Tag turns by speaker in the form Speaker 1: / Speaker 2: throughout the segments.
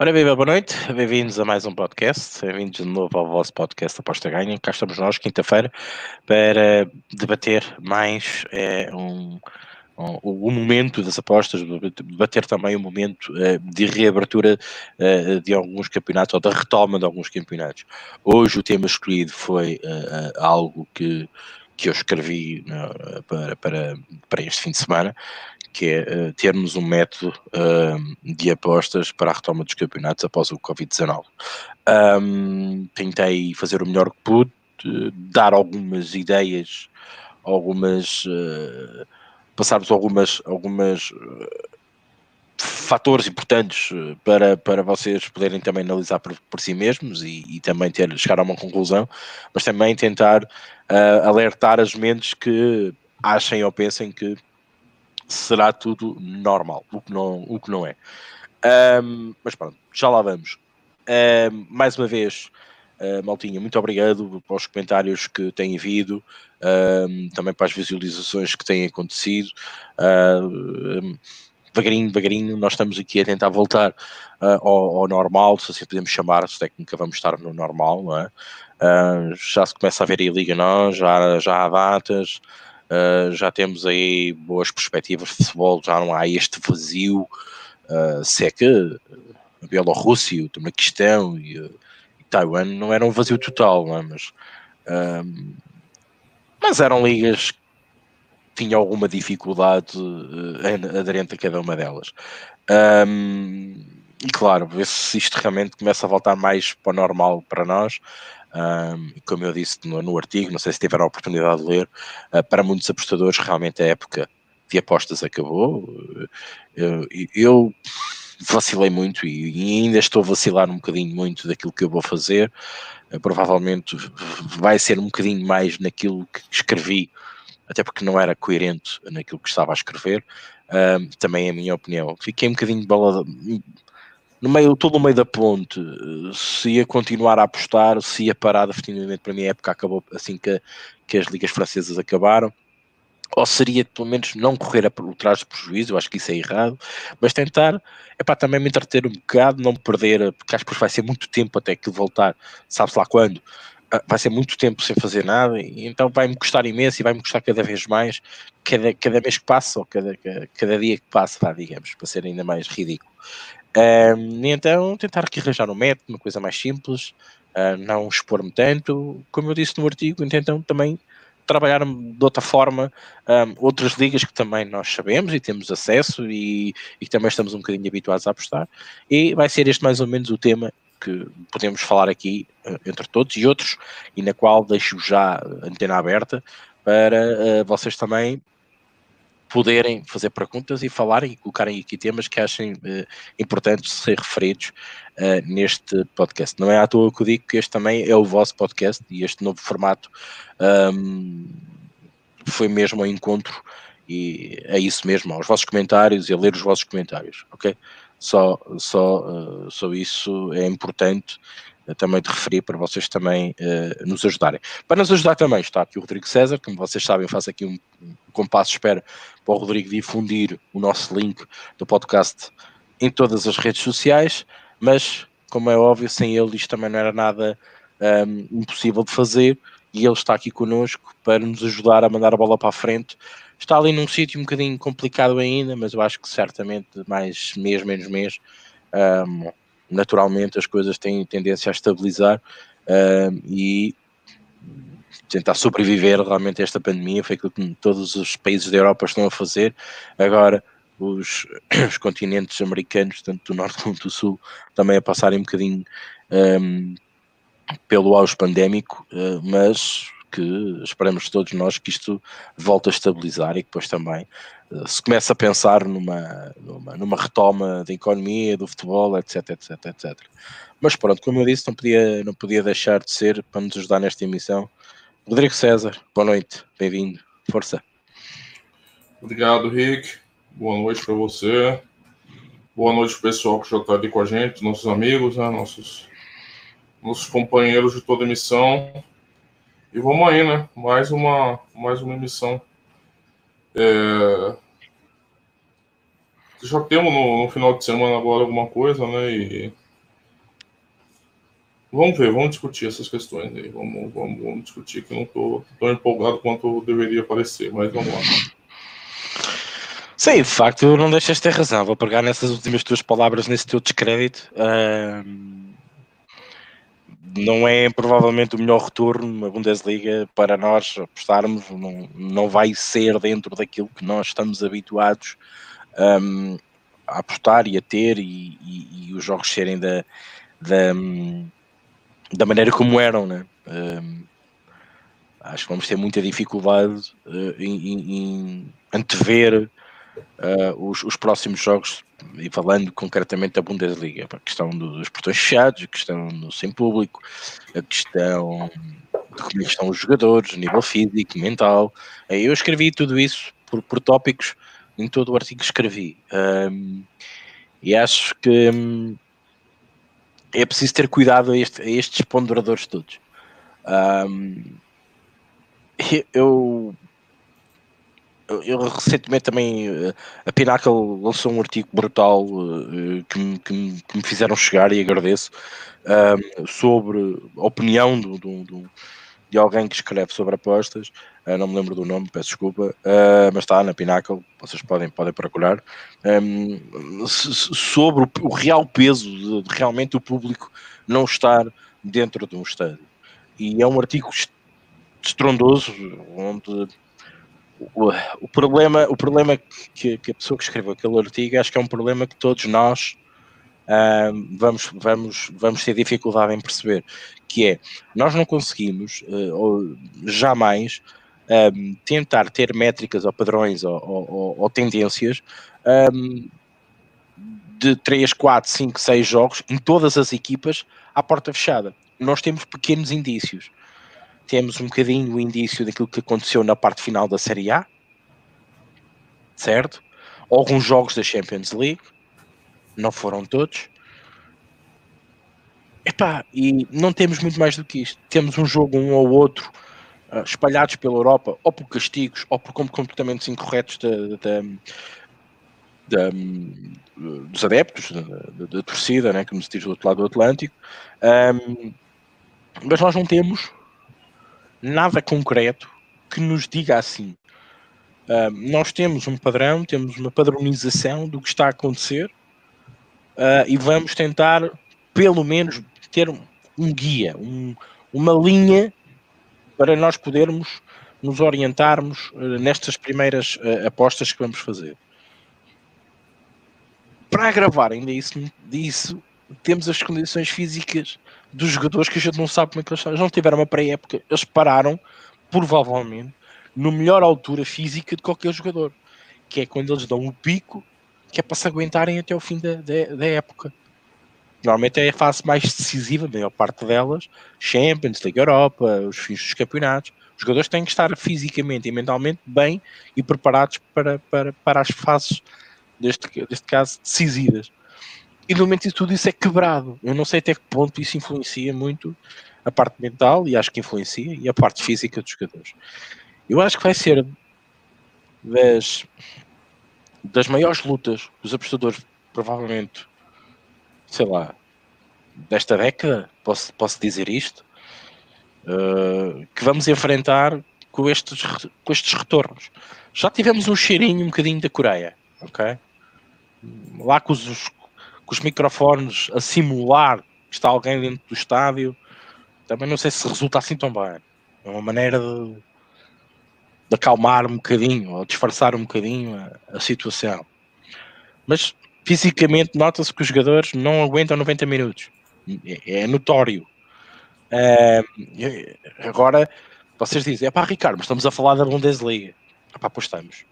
Speaker 1: Ora, viva, boa noite, bem-vindos a mais um podcast, bem-vindos de novo ao vosso podcast Aposta Ganha. Cá estamos nós, quinta-feira, para debater mais é, um, um, o momento das apostas, debater também o momento é, de reabertura é, de alguns campeonatos ou da retoma de alguns campeonatos. Hoje o tema escolhido foi algo que, que eu escrevi para, para, para este fim de semana, que é uh, termos um método uh, de apostas para a retoma dos campeonatos após o Covid-19. Um, tentei fazer o melhor que pude, uh, dar algumas ideias, algumas. Uh, passarmos algumas. algumas fatores importantes para, para vocês poderem também analisar por, por si mesmos e, e, também ter, chegar a uma conclusão, mas também tentar alertar as mentes que achem ou pensem que será tudo normal, o que não, o que não é. Um, mas pronto, já lá vamos. Um, mais uma vez, uh, Maltinha, muito obrigado pelos comentários que têm vindo, um, também para as visualizações que têm acontecido. Uh, devagarinho, devagarinho, nós estamos aqui a tentar voltar uh, ao, ao, normal, se assim podemos chamar, se técnica vamos estar no normal, não é? Uh, já se começa a ver aí a Liga Nós, já, já há datas, Uh, já temos aí boas perspectivas de futebol, já não há este vazio. Se é que a Bielorrússia, o Tamaquistão e, e Taiwan não eram um vazio total, não é? mas, mas eram ligas que tinham alguma dificuldade uh, aderente a cada uma delas. Um, e claro, ver se isto realmente começa a voltar mais para o normal para nós. Um, como eu disse no, no, artigo, não sei se tiveram a oportunidade de ler, uh, para muitos apostadores realmente a época de apostas acabou. Eu, eu vacilei muito e ainda estou a vacilar um bocadinho muito daquilo que eu vou fazer. Provavelmente vai ser um bocadinho mais naquilo que escrevi, até porque não era coerente naquilo que estava a escrever. Uh, também é a minha opinião. Fiquei um bocadinho balada, no meio, todo o meio da ponte, se ia continuar a apostar, se ia parar definitivamente para mim a época acabou assim que, que as ligas francesas acabaram, ou seria pelo menos não correr a, o trás de prejuízo, eu acho que isso é errado, mas tentar, é para também me entreter um bocado, não perder, porque acho que vai ser muito tempo até que voltar, sabe-se lá quando, vai ser muito tempo sem fazer nada, e então vai-me custar imenso e vai-me custar cada vez mais, cada, cada mês que passa, ou cada, cada, cada dia que passa, vá, digamos, para ser ainda mais ridículo. Um, então, tentar aqui arranjar um método, uma coisa mais simples, uh, não expor-me tanto. Como eu disse no artigo, então também trabalhar de outra forma um, outras ligas que também nós sabemos e temos acesso e, e também estamos um bocadinho habituados a apostar. E vai ser este mais ou menos o tema que podemos falar aqui uh, entre todos e outros, e na qual deixo já a antena aberta para uh, vocês também poderem fazer perguntas e falarem e colocarem aqui temas que achem uh, importantes ser referidos neste podcast. Não é à toa que eu digo que este também é o vosso podcast e este novo formato um, foi mesmo ao encontro e é isso mesmo, aos vossos comentários e a ler os vossos comentários, ok? Só, só, uh, só isso é importante também de referir para vocês também uh, nos ajudarem. Para nos ajudar também está aqui o Rodrigo César, como vocês sabem, faço aqui um, compasso de espera para o Rodrigo difundir o nosso link do podcast em todas as redes sociais, mas como é óbvio, sem ele isto também não era nada um, impossível de fazer e ele está aqui connosco para nos ajudar a mandar a bola para a frente. Está ali num sítio um bocadinho complicado ainda, mas eu acho que certamente mais mês, menos mês, um, naturalmente as coisas têm tendência a estabilizar uh, e tentar sobreviver realmente a esta pandemia, foi aquilo que todos os países da Europa estão a fazer. Agora, os, os continentes americanos, tanto do norte como do sul, também a passarem um bocadinho um, pelo auge pandémico, uh, mas que esperamos todos nós que isto volte a estabilizar e que depois também uh, se comece a pensar numa, numa, numa, retoma da economia, do futebol, etc, etc, etc. Mas pronto, como eu disse, não podia, não podia deixar de ser para nos ajudar nesta emissão. Rodrigo César, boa noite, bem-vindo, força.
Speaker 2: Obrigado, Rick. Boa noite para você. Boa noite, pessoal que já está ali com a gente, nossos amigos, né, nossos, nossos companheiros de toda a emissão. E vamos aí, né? Mais uma, mais uma emissão. É... Já temos no, no, final de semana agora alguma coisa, né? E Vamos ver, vamos discutir essas questões aí. Vamos, vamos, vamos discutir que não estou tão empolgado quanto deveria parecer, mas vamos lá.
Speaker 1: Sim, de facto, não deixas de ter razão. Vou pegar nessas últimas tuas palavras, nesse teu descrédito. Uh, não é provavelmente o melhor retorno na Bundesliga para nós apostarmos. Não, não vai ser dentro daquilo que nós estamos habituados um, a apostar e a ter, e, e, e os jogos serem da, da, da maneira como eram, né? Um, acho que vamos ter muita dificuldade uh, em, em, em, antever uh, os, os, próximos jogos, e falando concretamente da Bundesliga, a questão dos portões fechados, a questão do sem público, a questão de como é estão os jogadores, nível físico, mental. Eu escrevi tudo isso por, por tópicos em todo o artigo que escrevi. Um, e acho que um, é preciso ter cuidado a, este, a estes ponderadores todos. Um, eu, eu, recentemente também a Pinnacle lançou um artigo brutal uh, que, me, que, me, que, me, fizeram chegar e agradeço um, sobre a opinião do, do, do, de alguém que escreve sobre apostas. Uh, não me lembro do nome, peço desculpa, uh, mas está na Pinnacle, vocês podem, podem procurar. Um, sobre o, o, real peso de, de realmente o público não estar dentro de um estádio. E é um artigo estrondoso, onde o, problema, o problema que, que, a pessoa que escreveu aquele artigo acho que é um problema que todos nós uh, vamos, vamos, vamos ter dificuldade em perceber, que é nós não conseguimos uh, ou jamais um, tentar ter métricas ou padrões ou, ou, ou tendências um, de 3, 4, 5, 6 jogos em todas as equipas à porta fechada. Nós temos pequenos indícios temos um bocadinho o indício daquilo que aconteceu na parte final da Série A, certo? Alguns jogos da Champions League, não foram todos. Epá, e não temos muito mais do que isto. Temos um jogo, um ou outro, uh, espalhados pela Europa, ou por castigos, ou por comportamentos incorretos dos adeptos, da, torcida, né, como se diz do outro lado do Atlântico. Um, mas nós não temos nada concreto que nos diga assim. Uh, nós temos um padrão, temos uma padronização do que está a acontecer uh, e vamos tentar, pelo menos, ter um, um guia, um, uma linha para nós podermos nos orientarmos uh, nestas primeiras apostas que vamos fazer. Para agravar ainda isso, disso, temos as condições físicas dos jogadores que a gente não sabe como é que eles estão. Eles não tiveram uma pré-época, eles pararam, provavelmente, no melhor altura física de qualquer jogador, que é quando eles dão o pico, que é para se aguentarem até o fim da, da, da época. Normalmente é a fase mais decisiva, a maior parte delas, Champions, Liga Europa, os fins dos campeonatos. Os jogadores têm que estar fisicamente e mentalmente bem e preparados para, para, para as fases, deste, deste caso, decisivas e no momento tudo isso é quebrado. Eu não sei até que ponto isso influencia muito a parte mental, e acho que influencia, e a parte física dos jogadores. Eu acho que vai ser das, das maiores lutas dos apostadores, provavelmente, sei lá, desta década, posso, posso dizer isto, uh, que vamos enfrentar com estes, com estes retornos. Já tivemos um cheirinho um bocadinho da Coreia, ok? Lá com os, com os microfones a simular que está alguém dentro do estádio, também não sei se resulta assim tão bem. É uma maneira de, de acalmar um bocadinho, ou disfarçar um bocadinho a, a situação. Mas fisicamente nota-se que os jogadores não aguentam 90 minutos. É, é notório. É, agora, vocês dizem, é pá, Ricardo, mas estamos a falar da Bundesliga. É pá, pois estamos.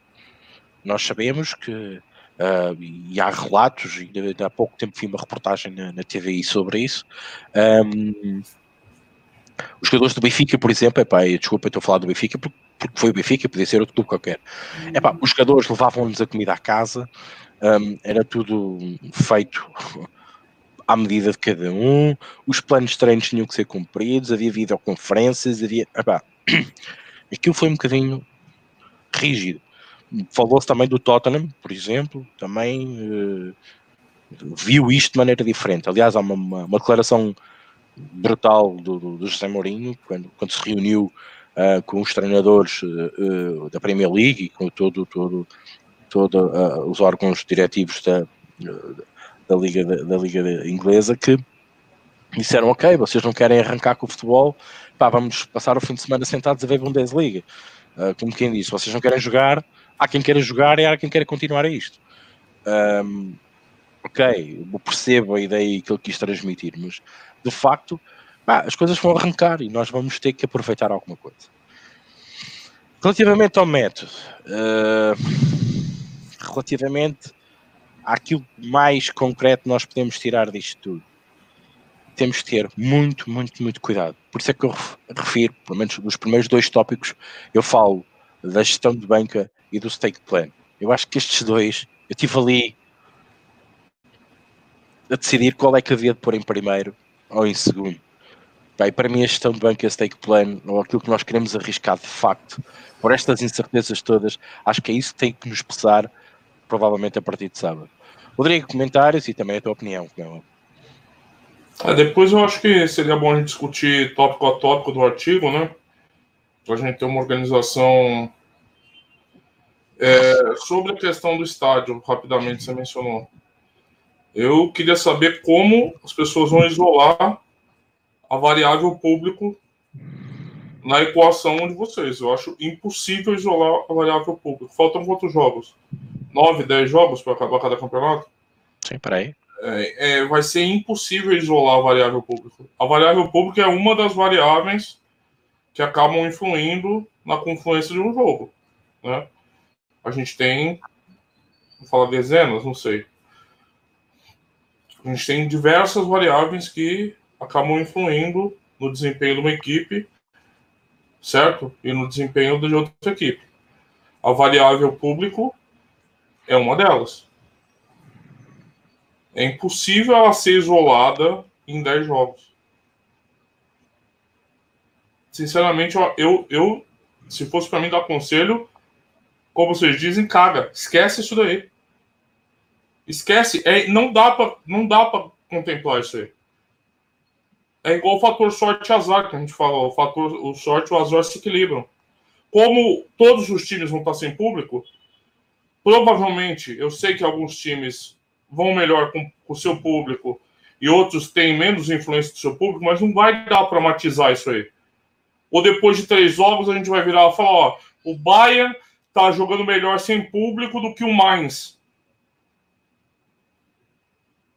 Speaker 1: Nós sabemos que Uh, e há relatos, e há pouco tempo vi uma reportagem na, na TVI sobre isso. Um, os jogadores do Benfica, por exemplo, epá, desculpa, estou a falar do Benfica porque, porque foi o Benfica, podia ser outro clube qualquer. Epá, os jogadores levavam-nos a comida à casa, um, era tudo feito à medida de cada um, os planos de treinos tinham que ser cumpridos, havia videoconferências, havia. Epá, aquilo foi um bocadinho rígido. Falou-se também do Tottenham, por exemplo, também uh, viu isto de maneira diferente. Aliás, há uma, uma, uma declaração brutal do, do, José Mourinho, quando, quando se reuniu uh, com os treinadores uh, da Premier League e com todo, todo, todo os órgãos diretivos da, da, Liga, da, da Liga Inglesa, que disseram, ok, vocês não querem arrancar com o futebol, pá, vamos passar o fim de semana sentados a ver Bundesliga. Uh, como quem disse, vocês não querem jogar, há quem queira jogar e há quem queira continuar a isto. Um, ok, eu percebo a ideia que ele quis transmitir, mas de facto pá, as coisas vão arrancar e nós vamos ter que aproveitar alguma coisa. Relativamente ao método, uh, relativamente àquilo mais concreto nós podemos tirar disto tudo temos que ter muito, muito, muito cuidado. Por isso é que eu refiro, pelo menos nos primeiros dois tópicos, eu falo da gestão de banca e do stake plan. Eu acho que estes dois, eu estive ali a decidir qual é que havia de pôr em primeiro ou em segundo. Bem, para mim, a gestão de banca e a stake plan, ou aquilo que nós queremos arriscar de facto, por estas incertezas todas, acho que é isso que tem que nos pesar, provavelmente a partir de sábado. Rodrigo, comentários e também a tua opinião. É?
Speaker 2: É, depois eu acho que seria bom a gente discutir tópico a tópico do artigo, né? Para a gente ter uma organização. É, sobre a questão do estádio, rapidamente você mencionou. Eu queria saber como as pessoas vão isolar a variável público na equação de vocês. Eu acho impossível isolar a variável público. Faltam quantos jogos? Nove, dez jogos para acabar cada campeonato?
Speaker 1: Sim, peraí
Speaker 2: é, é, vai ser impossível isolar a variável pública. A variável pública é uma das variáveis que acabam influindo na confluência de um jogo. Né? A gente tem, vou falar dezenas, não sei. A gente tem diversas variáveis que acabam influindo no desempenho de uma equipe, certo? E no desempenho de outra equipe. A variável público é uma delas. É impossível ela ser isolada em 10 jogos. Sinceramente, eu, eu se fosse para mim dar conselho, como vocês dizem, caga. Esquece isso daí. Esquece. É, não dá para não dá para contemplar isso aí. É igual o fator sorte e azar que a gente falou. O fator o sorte e o azar se equilibram. Como todos os times vão estar sem público, provavelmente eu sei que alguns times vão melhor com o seu público e outros têm menos influência do seu público, mas não vai dar para matizar isso aí. Ou depois de três jogos a gente vai virar e falar: ó, o Bayern tá jogando melhor sem público do que o Mainz.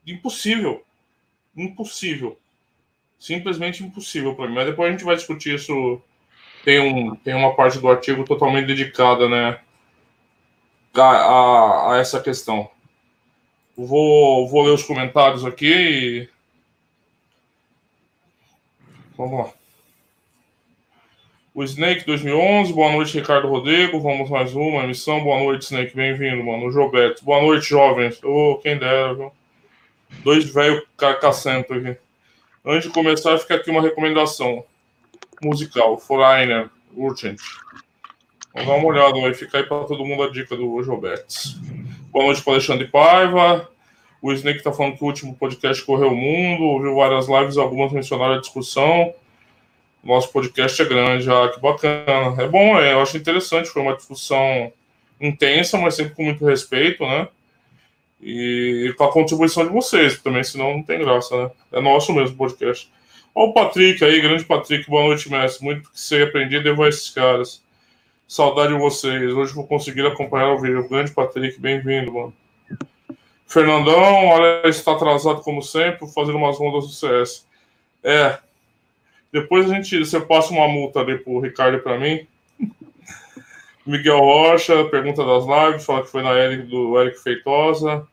Speaker 2: Impossível. Impossível. Simplesmente impossível para mim. Mas depois a gente vai discutir isso. Tem, um, tem uma parte do artigo totalmente dedicada, né? A, a, a essa questão. Vou, vou ler os comentários aqui. E... Vamos lá. O Snake 2011, boa noite, Ricardo Rodrigo. Vamos mais uma emissão. Boa noite, Snake. Bem-vindo, mano. O Jobeto. Boa noite, jovens. Ô, oh, quem dera, viu? Dois velhos cacacento aqui. Antes de começar, fica aqui uma recomendação musical. Foreigner, Urgent. Vamos dar uma olhada, vai ficar aí para todo mundo a dica do Jobetes. Boa noite para Alexandre Paiva. O Snake está falando que o último podcast correu o mundo, ouviu várias lives, algumas mencionaram a discussão. Nosso podcast é grande, ah, que bacana. É bom, é, eu acho interessante, foi uma discussão intensa, mas sempre com muito respeito, né? E com a contribuição de vocês também, senão não tem graça, né? É nosso mesmo podcast. Olha o Patrick aí, grande Patrick, boa noite, mestre. Muito que você aprender, devo a esses caras. Saudade de vocês. Hoje vou conseguir acompanhar o vídeo. Grande Patrick, bem-vindo, mano. Fernandão, olha, está atrasado como sempre, fazendo umas rondas do CS. É. Depois a gente, você passa uma multa ali pro Ricardo para mim. Miguel Rocha, pergunta das lives, fala que foi na Eric, do Eric Feitosa.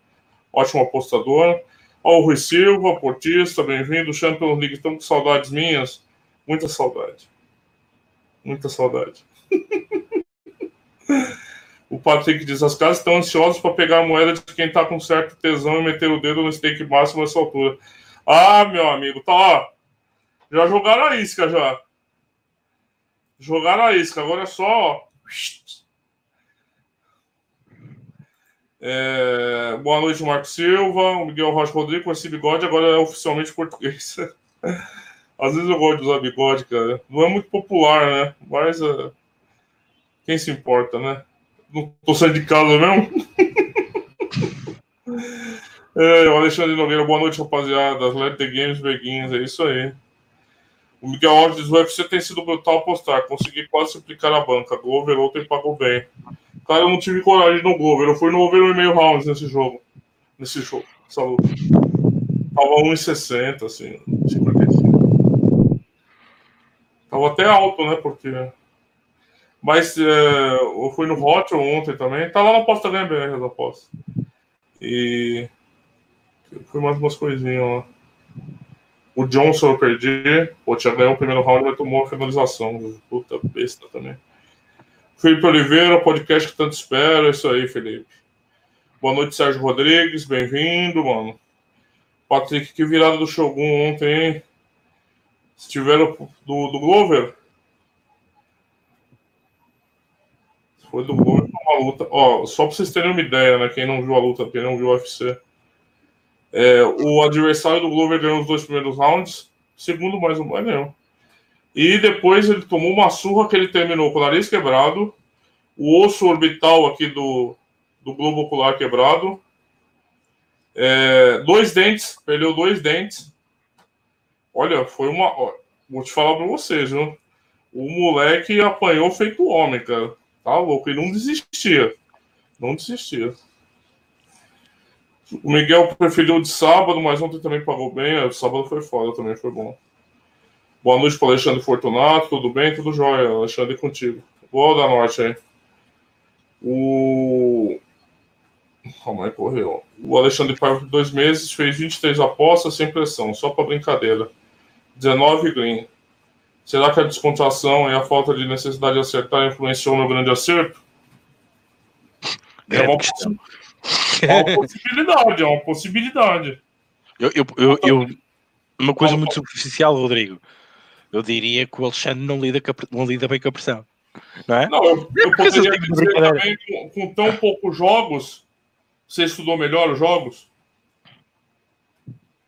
Speaker 2: Ótimo apostador. Ó, o Rui Silva, portista, bem-vindo. Champions League, estamos com saudades minhas. Muita saudade. Muita saudade. o Patrick diz: as casas estão ansiosas para pegar a moeda de quem está com certo tesão e meter o dedo no stake máximo nessa altura. Ah, meu amigo, tá ó. Já jogaram a isca já. Jogaram a isca, agora é só. É... Boa noite, Marco Silva. Miguel Rocha Rodrigo com esse bigode agora é oficialmente português. Às vezes eu gosto de usar bigode, cara. Não é muito popular, né? Mas uh, quem se importa, né? Não tô saindo de casa mesmo. é, o Alexandre Nogueira, boa noite, rapaziada. Let the Games Begins, é isso aí. O Miguel Alves diz: o UFC tem sido brutal postar. Consegui quase simplificar a banca. Glover ontem pagou bem. Cara, eu não tive coragem no Glover. Eu fui no over e meio rounds nesse jogo. Nesse jogo, essa. Tava 1,60, assim, 55. Tava até alto, né? Porque. Mas é, eu fui no Hot ontem também. Tá lá na aposta ganha BR as apostas. E. Foi mais umas coisinhas lá. O Johnson eu perdi. Pô, tinha ganhado o primeiro round, mas tomou a finalização. Puta besta também. Felipe Oliveira, podcast que tanto espera. É isso aí, Felipe. Boa noite, Sérgio Rodrigues. Bem-vindo, mano. Patrick, que virada do Shogun ontem, hein? Se tiveram do, do Glover. Foi do Glover uma luta. Ó, só pra vocês terem uma ideia, né? Quem não viu a luta, quem não viu o UFC. É, o adversário do Glover ganhou os dois primeiros rounds. Segundo, mais um, mais nenhum. E depois ele tomou uma surra que ele terminou com o nariz quebrado, o osso orbital aqui do, do globo ocular quebrado, é, dois dentes, perdeu dois dentes. Olha, foi uma. Ó, vou te falar para vocês, viu? O moleque apanhou feito homem, cara. Tá louco, ele não desistia. Não desistia. O Miguel preferiu de sábado, mas ontem também pagou bem. O sábado foi foda, também foi bom. Boa noite para Alexandre Fortunato, tudo bem? Tudo jóia, Alexandre, contigo. Boa da Norte aí. O Calma aí, correu. O Alexandre Paiva, por dois meses, fez 23 apostas sem pressão, só para brincadeira. 19 green. Será que a descontração e a falta de necessidade de acertar influenciou no grande acerto? É uma, é uma possibilidade, é uma possibilidade.
Speaker 1: Eu, eu, eu, eu, uma coisa muito superficial, Rodrigo. Eu diria que o Alexandre não lida, não lida bem com a pressão. Não é?
Speaker 2: Não, eu, eu poderia dizer também, com, com tão poucos jogos, você estudou melhor os jogos?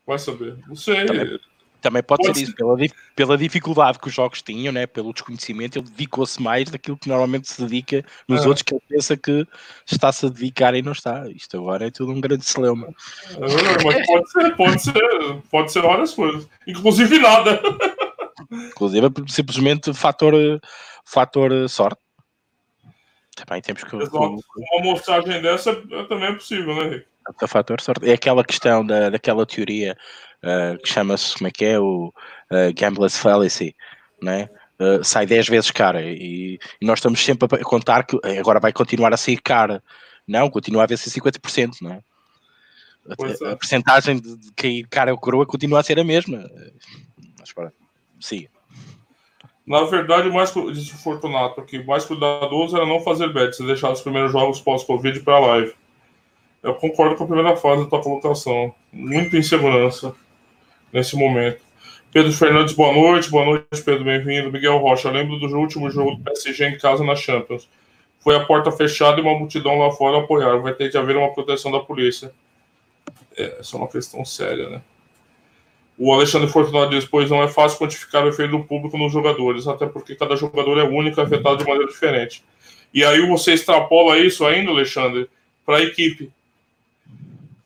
Speaker 2: Vai saber. Não sei.
Speaker 1: Também, também pode, pode, ser isso, pela, pela dificuldade que os jogos tinham, né? pelo desconhecimento, ele dedicou-se mais daquilo que normalmente se dedica nos é. outros que ele pensa que está-se a dedicar e não está. Isto agora é tudo um grande celeuma.
Speaker 2: É, mas pode ser, pode ser, pode ser várias coisas. Inclusive nada.
Speaker 1: Inclusive simplesmente fator, fator sorte. Também temos que.
Speaker 2: Uma mostragem dessa também é possível, né, Rick?
Speaker 1: O fator sorte. É aquela questão da, daquela teoria uh, que chama-se, como é que é? O uh, Gambler's Fallacy, né? Uh, sai 10 vezes cara e, e, nós estamos sempre a contar que agora vai continuar a sair cara. Não, continua a haver ser 50%, não é? A, é. a porcentagem de, de cair cara ou coroa continua a ser a mesma. Mas para, sim.
Speaker 2: Na verdade, o mais disse Fortunato aqui, mais cuidadoso era não fazer bets, deixar os primeiros jogos pós-Covid para a live. Eu concordo com a primeira fase da tua colocação. Muita insegurança nesse momento. Pedro Fernandes, boa noite. Boa noite, Pedro, bem-vindo. Miguel Rocha, lembro do último jogo do PSG em casa na Champions. Foi a porta fechada e uma multidão lá fora apoiar. Vai ter que haver uma proteção da polícia. É, essa é uma questão séria, né? O Alexandre Fortunato diz, pois não é fácil quantificar o efeito do público nos jogadores, até porque cada jogador é único e afetado de maneira diferente. E aí você extrapola isso ainda, Alexandre, para a equipe.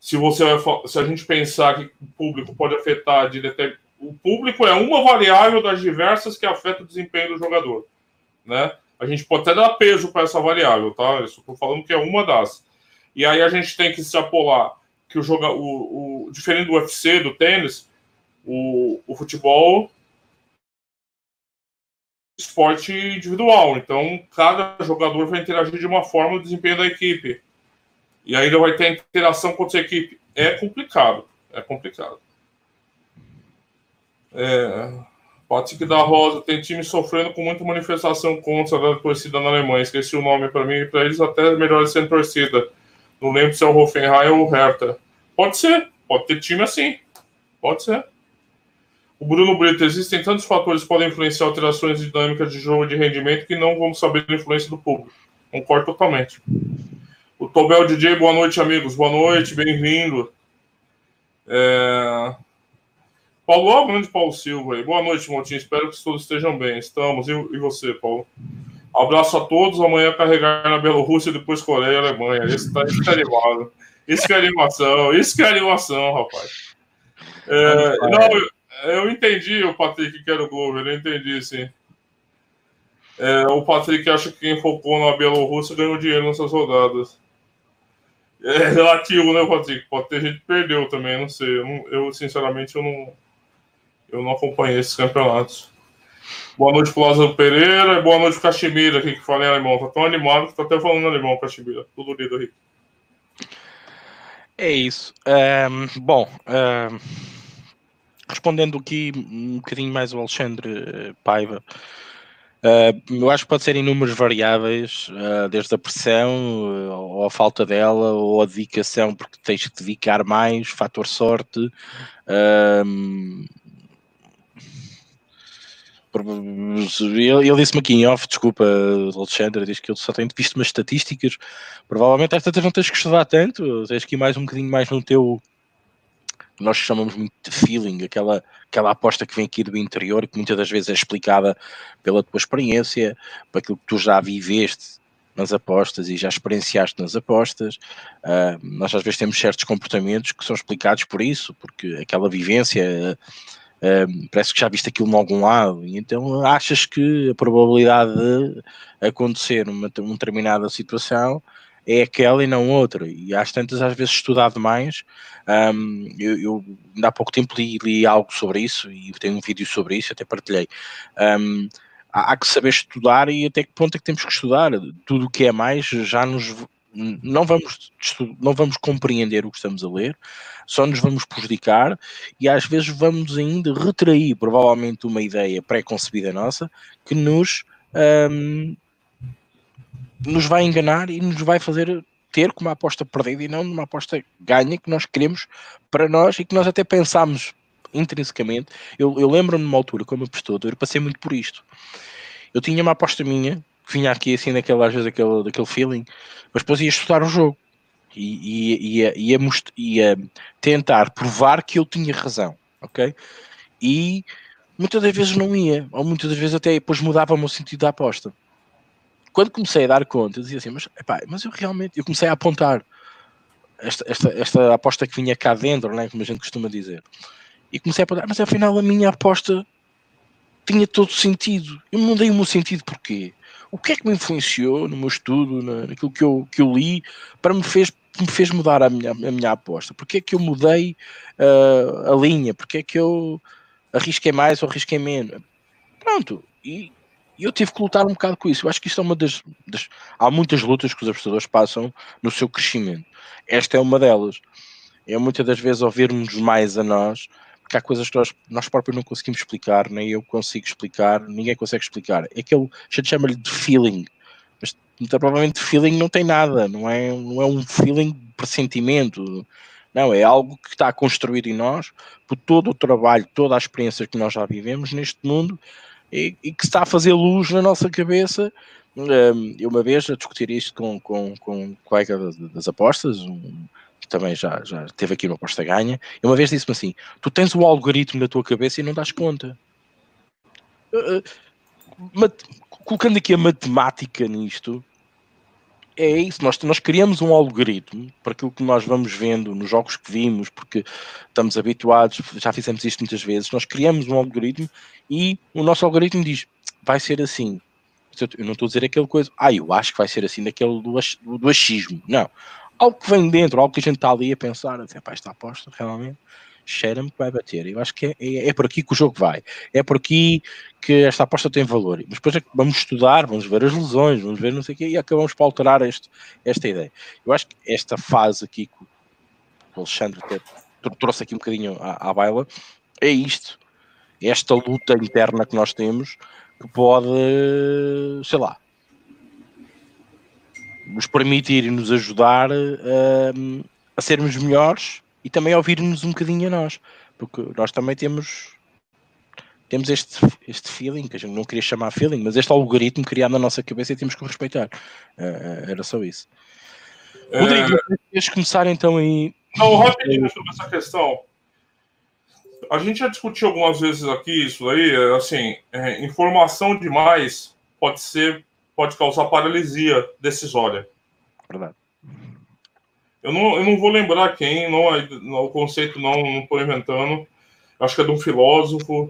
Speaker 2: Se, você se a gente pensar que o público pode afetar de o público é uma variável das diversas que afeta o desempenho do jogador, né? A gente pode até dar peso para essa variável, tá? Isso estou falando que é uma das. E aí a gente tem que extrapolar que o jogo, o, o diferente do UFC, do tênis, o, o futebol esporte individual. Então, cada jogador vai interagir de uma forma no desempenho da equipe. E ainda vai ter interação com a equipe. É complicado. É complicado. É, Patrick da Rosa tem time sofrendo com muita manifestação contra a torcida na Alemanha. Esqueci o nome para mim. Para eles, até melhor sem torcida. Não lembro se é o Hoffenheim ou o Hertha. Pode ser. Pode ter time assim. Pode ser. O Bruno Brito, existem tantos fatores que podem influenciar alterações dinâmicas de jogo de rendimento que não vamos saber da influência do público. Concordo totalmente. O Tobel DJ, boa noite, amigos. Boa noite, bem-vindo. É... Paulo, grande Paulo Silva aí. Boa noite, Montinho. Espero que todos estejam bem. Estamos. E, e você, Paulo? Abraço a todos. Amanhã carregar na Bielorrússia e depois Coreia e Alemanha. Esse tá, esse tá animado. Isso que é animação. Isso que é animação, rapaz. É, não, eu, eu, entendi o Patrick que era o Glover. Eu entendi, sim. É, o Patrick acha que quem focou na Bielorrússia ganhou dinheiro nessas rodadas. É relativo, né, Patrick? Pode ter gente que perdeu também, não sei. Eu, eu sinceramente, eu não, eu não acompanhei esses campeonatos. Boa noite Lázaro Pereira boa noite pro aqui que fala em alemão. Tá tão animado que tá até falando alemão, Cachemira. Tudo lido, Rick.
Speaker 1: É isso. Um, bom, um, respondendo aqui um bocadinho mais ao Alexandre Paiva. Uh, eu acho que pode ser em números variáveis, uh, desde a pressão, uh, ou a falta dela, ou a dedicação, porque tens que dedicar mais, fator sorte. Ele, disse-me aqui em off, desculpa, Alexandre, diz que ele só tem visto umas estatísticas. Provavelmente esta não tens que estudar tanto, tens que ir mais um bocadinho mais no teu. Nós chamamos muito de feeling, aquela, aquela aposta que vem aqui do interior, que muitas das vezes é explicada pela tua experiência, para aquilo que tu já viveste nas apostas e já experienciaste nas apostas. Uh, nós às vezes temos certos comportamentos que são explicados por isso, porque aquela vivência parece que já viste aquilo em algum lado, e então achas que a probabilidade de acontecer uma, uma determinada situação é aquela e não outra. E às tantas, às vezes, estudado mais. Um, eu, eu há pouco tempo li, li, algo sobre isso e tenho um vídeo sobre isso, até partilhei. Um, há, há, que saber estudar e até que ponto é que temos que estudar. Tudo o que é mais já nos. Não vamos, não vamos compreender o que estamos a ler, só nos vamos prejudicar e às vezes vamos ainda retrair provavelmente uma ideia pré-concebida nossa que nos, um, nos vai enganar e nos vai fazer ter como uma aposta perdida e não uma aposta ganha que nós queremos para nós e que nós até pensámos intrinsecamente. Eu, eu lembro-me numa altura, como apostador, eu passei muito por isto. Eu tinha uma aposta minha, que vinha aqui assim, naquela, às vezes, daquele, daquele feeling, mas depois ia estudar o jogo e ia, ia, ia, tentar provar que eu tinha razão, ok? E muitas das vezes não ia, ou muitas das vezes até depois mudava o meu sentido da aposta. Quando comecei a dar conta, eu dizia assim, mas, epá, mas eu realmente, eu comecei a apontar esta, esta, esta aposta que vinha cá dentro, né, como a gente costuma dizer, e comecei a apontar, mas afinal a minha aposta tinha todo sentido. Eu mudei o meu sentido porquê? O que é que me influenciou no meu estudo, naquilo que eu, que eu li, para me fez me fez mudar a minha, a minha aposta? Porque é que eu mudei uh, a linha? Porque é que eu arrisquei mais ou arrisquei menos? Pronto, e eu tive que lutar um bocado com isso. Eu acho que isto é uma das, das, Há muitas lutas que os apostadores passam no seu crescimento. Esta é uma delas. É muitas das vezes ouvirmos mais a nós, porque há coisas que nós, nós próprios não conseguimos explicar, nem eu consigo explicar, ninguém consegue explicar. É aquele, a gente chama-lhe de feeling então, provavelmente feeling não tem nada, não é, não é um feeling de pressentimento, não, é algo que está construído em nós por todo o trabalho, toda a experiência que nós já vivemos neste mundo e, e que está a fazer luz na nossa cabeça. Um, eu uma vez a discutir isto com, com, com um colega das apostas, um, que também já, já teve aqui uma aposta ganha, e uma vez disse-me assim: tu tens o algoritmo na tua cabeça e não das conta. Uh, colocando aqui a matemática nisto, é isso, nós, nós criamos um algoritmo para aquilo que nós vamos vendo nos jogos que vimos, porque estamos habituados, já fizemos isto muitas vezes, nós criamos um algoritmo e o nosso algoritmo diz, vai ser assim. Eu não estou a dizer aquela coisa, ah, eu acho que vai ser assim daquele do, do achismo. Não. Algo que vem dentro, algo que a gente está ali a pensar, a dizer, pá, esta aposta realmente cheira-me que vai bater. Eu acho que é, é, é, por aqui que o jogo vai. É por aqui que esta aposta tem valor. Mas depois é que vamos estudar, vamos ver as lesões, vamos ver não sei o quê, e acabamos por alterar este, esta ideia. Eu acho que esta fase aqui que o Alexandre trouxe aqui um bocadinho à, à baila, é isto. Esta luta interna que nós temos que pode, sei lá, nos permitir e nos ajudar a, a sermos melhores e também ouvir-nos um bocadinho a nós, porque nós também temos temos este, este feeling, que a gente não queria chamar feeling, mas este algoritmo criado na nossa cabeça e temos que o respeitar. Uh, era só isso. É... Rodrigo, queres começar então aí?
Speaker 2: Não, rapidinho sobre essa questão. a gente já discutiu algumas vezes aqui isso aí, é, assim, é, informação demais pode ser, pode causar paralisia decisória. Verdade. Eu não, eu não vou lembrar quem, não, é, o conceito não estou inventando, acho que é de um filósofo,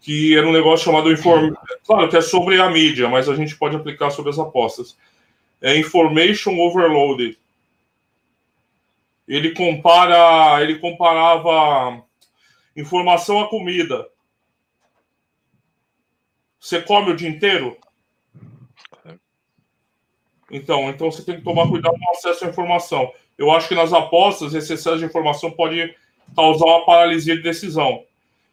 Speaker 2: que era um negócio chamado inform... Claro que é sobre a mídia, mas a gente pode aplicar sobre as apostas. É Information Overloaded. Ele compara, ele comparava informação à comida. Você come o dia inteiro? Então, então você tem que tomar cuidado no acesso à informação. Eu acho que nas apostas, esse excesso de informação pode causar uma paralisia de decisão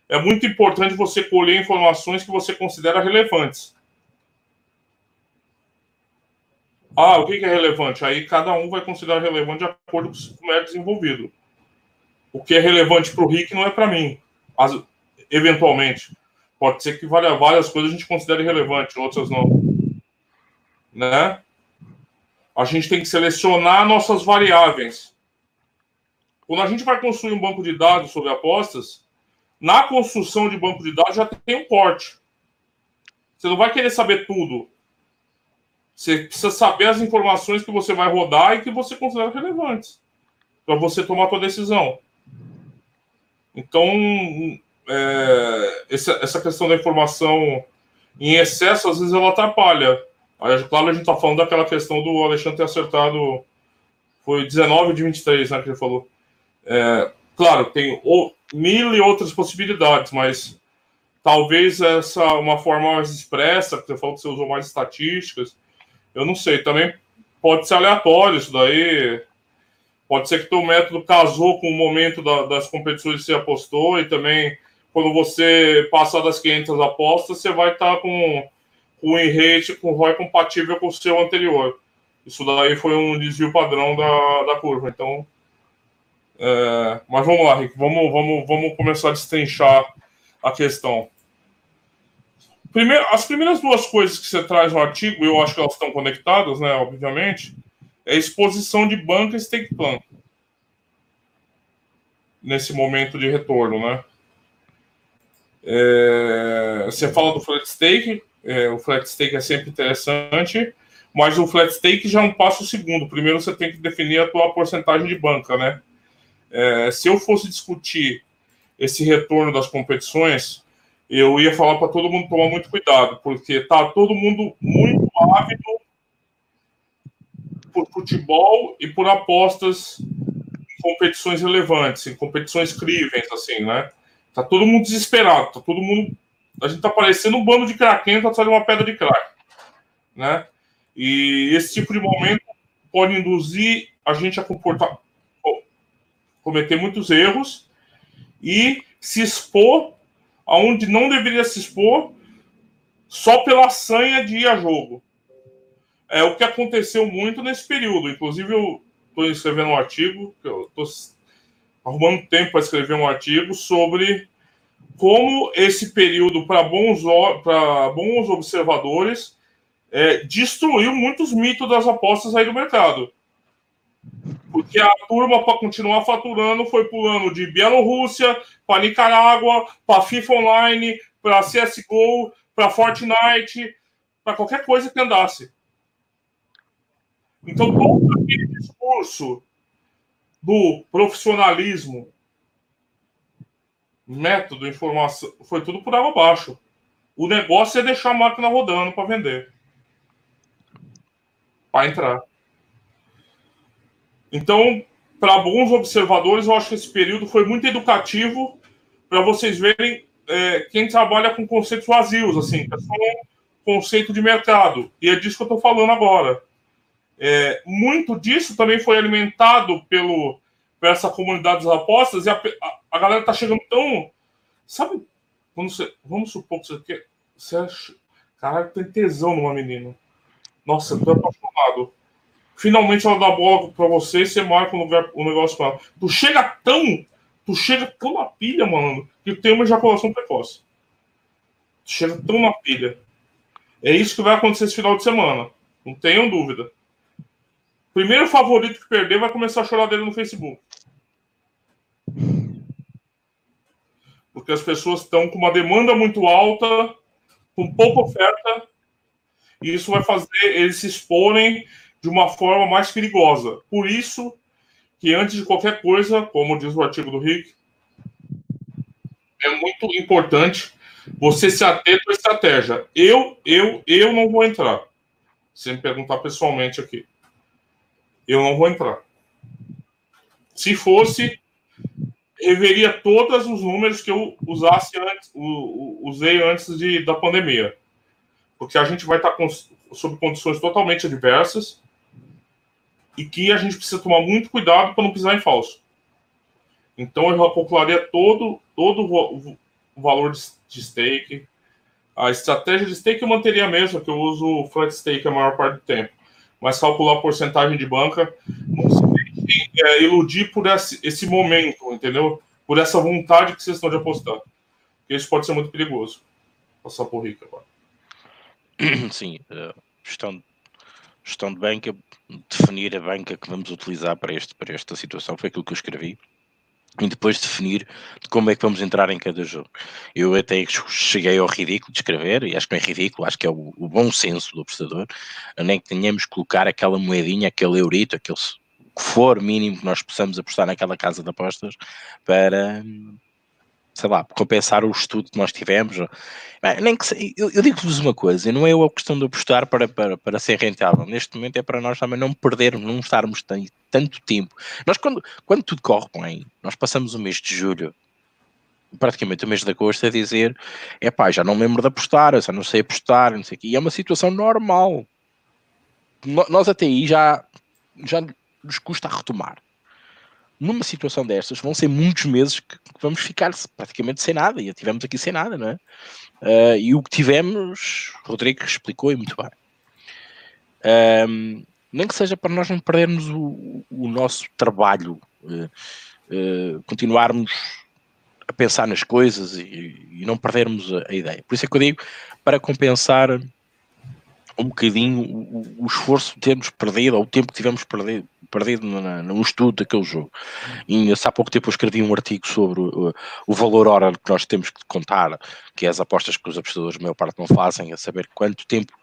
Speaker 2: é muito importante você colher informações que você considera relevantes. Ah, o que é relevante? Aí cada um vai considerar relevante de acordo com como é desenvolvido. O que é relevante para o Rick não é para mim. As, eventualmente. Pode ser que várias, várias coisas a gente considere relevante, outras não. Né? A gente tem que selecionar nossas variáveis. Quando a gente vai construir um banco de dados sobre apostas, na construção de banco de dados já tem um corte. Você não vai querer saber tudo. Você precisa saber as informações que você vai rodar e que você considera relevantes para você tomar sua decisão. Então, é, essa questão da informação em excesso, às vezes, ela atrapalha. Aí, claro, a gente está falando daquela questão do Alexandre ter acertado. Foi 19 de 23, né, que ele falou. É, claro, tem o, mil e outras possibilidades, mas talvez essa uma forma mais expressa, que você falou que você usou mais estatísticas, eu não sei, também pode ser aleatório isso daí, pode ser que teu método casou com o momento da, das competições que você apostou e também quando você passar das 500 apostas, você vai estar com, com o rate, com ROI compatível com o seu anterior. Isso daí foi um desvio padrão da, da curva, então é, mas vamos lá, Rick, vamos, vamos, vamos começar a destrinchar a questão. Primeiro, as primeiras duas coisas que você traz no artigo, eu acho que elas estão conectadas, né, obviamente, é exposição de banca e stake plan. Nesse momento de retorno, né? É, você fala do flat stake, é, o flat stake é sempre interessante, mas o flat stake já é um passo segundo. Primeiro você tem que definir a tua porcentagem de banca, né? É, se eu fosse discutir esse retorno das competições, eu ia falar para todo mundo tomar muito cuidado, porque tá todo mundo muito ávido por futebol e por apostas em competições relevantes, em competições críveis, assim, né? Tá todo mundo desesperado, tá todo mundo. A gente tá parecendo um bando de craquento atrás de uma pedra de crack, né? E esse tipo de momento pode induzir a gente a comportar, cometer muitos erros e se expor aonde não deveria se expor só pela sanha de ir a jogo. É o que aconteceu muito nesse período. Inclusive, eu estou escrevendo um artigo, estou arrumando tempo para escrever um artigo sobre como esse período, para bons, bons observadores, é, destruiu muitos mitos das apostas aí do mercado. Porque a turma, para continuar faturando, foi pulando de Bielorrússia para Nicarágua, para FIFA Online, para CSGO, para Fortnite, para qualquer coisa que andasse. Então, todo aquele discurso do profissionalismo, método, informação, foi tudo por água abaixo. O negócio é deixar a máquina rodando para vender. Para entrar. Então, para alguns observadores, eu acho que esse período foi muito educativo para vocês verem é, quem trabalha com conceitos vazios, assim, é só um conceito de mercado. E é disso que eu estou falando agora. É, muito disso também foi alimentado pelo, por essa comunidade das apostas e a, a, a galera está chegando tão. Sabe, quando você, vamos supor que você quer. Você acha, caralho, tem tesão numa menina. Nossa, eu tô apaixonado finalmente ela dá bola para você e você marca um, lugar, um negócio com ela. Tu chega tão, tu chega tão na pilha, mano, que tem uma ejaculação precoce. Tu chega tão na pilha. É isso que vai acontecer esse final de semana. Não tenham dúvida. Primeiro favorito que perder vai começar a chorar dele no Facebook. Porque as pessoas estão com uma demanda muito alta, com pouca oferta, e isso vai fazer eles se exporem de uma forma mais perigosa. Por isso que antes de qualquer coisa, como diz o artigo do Rick, é muito importante você se ater à estratégia. Eu, eu, eu não vou entrar. Se me perguntar pessoalmente aqui, eu não vou entrar. Se fosse, reveria todos os números que eu usasse antes, usei antes de, da pandemia. Porque a gente vai estar com, sob condições totalmente adversas e que a gente precisa tomar muito cuidado para não pisar em falso. Então eu calcularia todo, todo o valor de stake. A estratégia de stake eu manteria a mesma, que eu uso flat stake a maior parte do tempo. Mas calcular a porcentagem de banca, não sei, é, iludir por esse, esse momento, entendeu? Por essa vontade que vocês estão de apostar. Isso pode ser muito perigoso. Passar por Rico agora.
Speaker 1: Sim, gestão, gestão de banca, definir a banca que vamos utilizar para, este, para esta situação, foi aquilo que eu escrevi e depois definir como é que vamos entrar em cada jogo. Eu até cheguei ao ridículo de escrever, e acho que é ridículo, acho que é o, o bom senso do apostador, nem que tenhamos que colocar aquela moedinha, aquele eurito, aquele que for mínimo que nós possamos apostar naquela casa de apostas para, sei lá, compensar o estudo que nós tivemos. Nem que eu, eu digo-vos uma coisa, não é a questão de apostar para, para, para ser rentável. Neste momento é para nós também não perdermos, não estarmos tanto tempo. Nós, quando, quando tudo corre bem, nós passamos o mês de julho, praticamente o mês de agosto, a dizer: é pá, já não me lembro de apostar, já não sei apostar, não sei o quê. E é uma situação normal. Nós até aí já, já nos custa retomar numa situação destas, vão ser muitos meses que vamos ficar praticamente sem nada, e tivemos aqui sem nada, não é? Uh, e o que tivemos, Rodrigo explicou e muito bem. Um, nem que seja para nós não perdermos o, o nosso trabalho, uh, uh, continuarmos a pensar nas coisas e, e não perdermos a, a, ideia. Por isso é que eu digo, para compensar um bocadinho o, o esforço que temos perdido, ou o tempo que tivemos perdido, perdido no, no estudo daquele jogo. E há pouco tempo eu escrevi um artigo sobre o, o, valor hora que nós temos que contar, que é as apostas que os apostadores, a maior parte, não fazem, a saber quanto tempo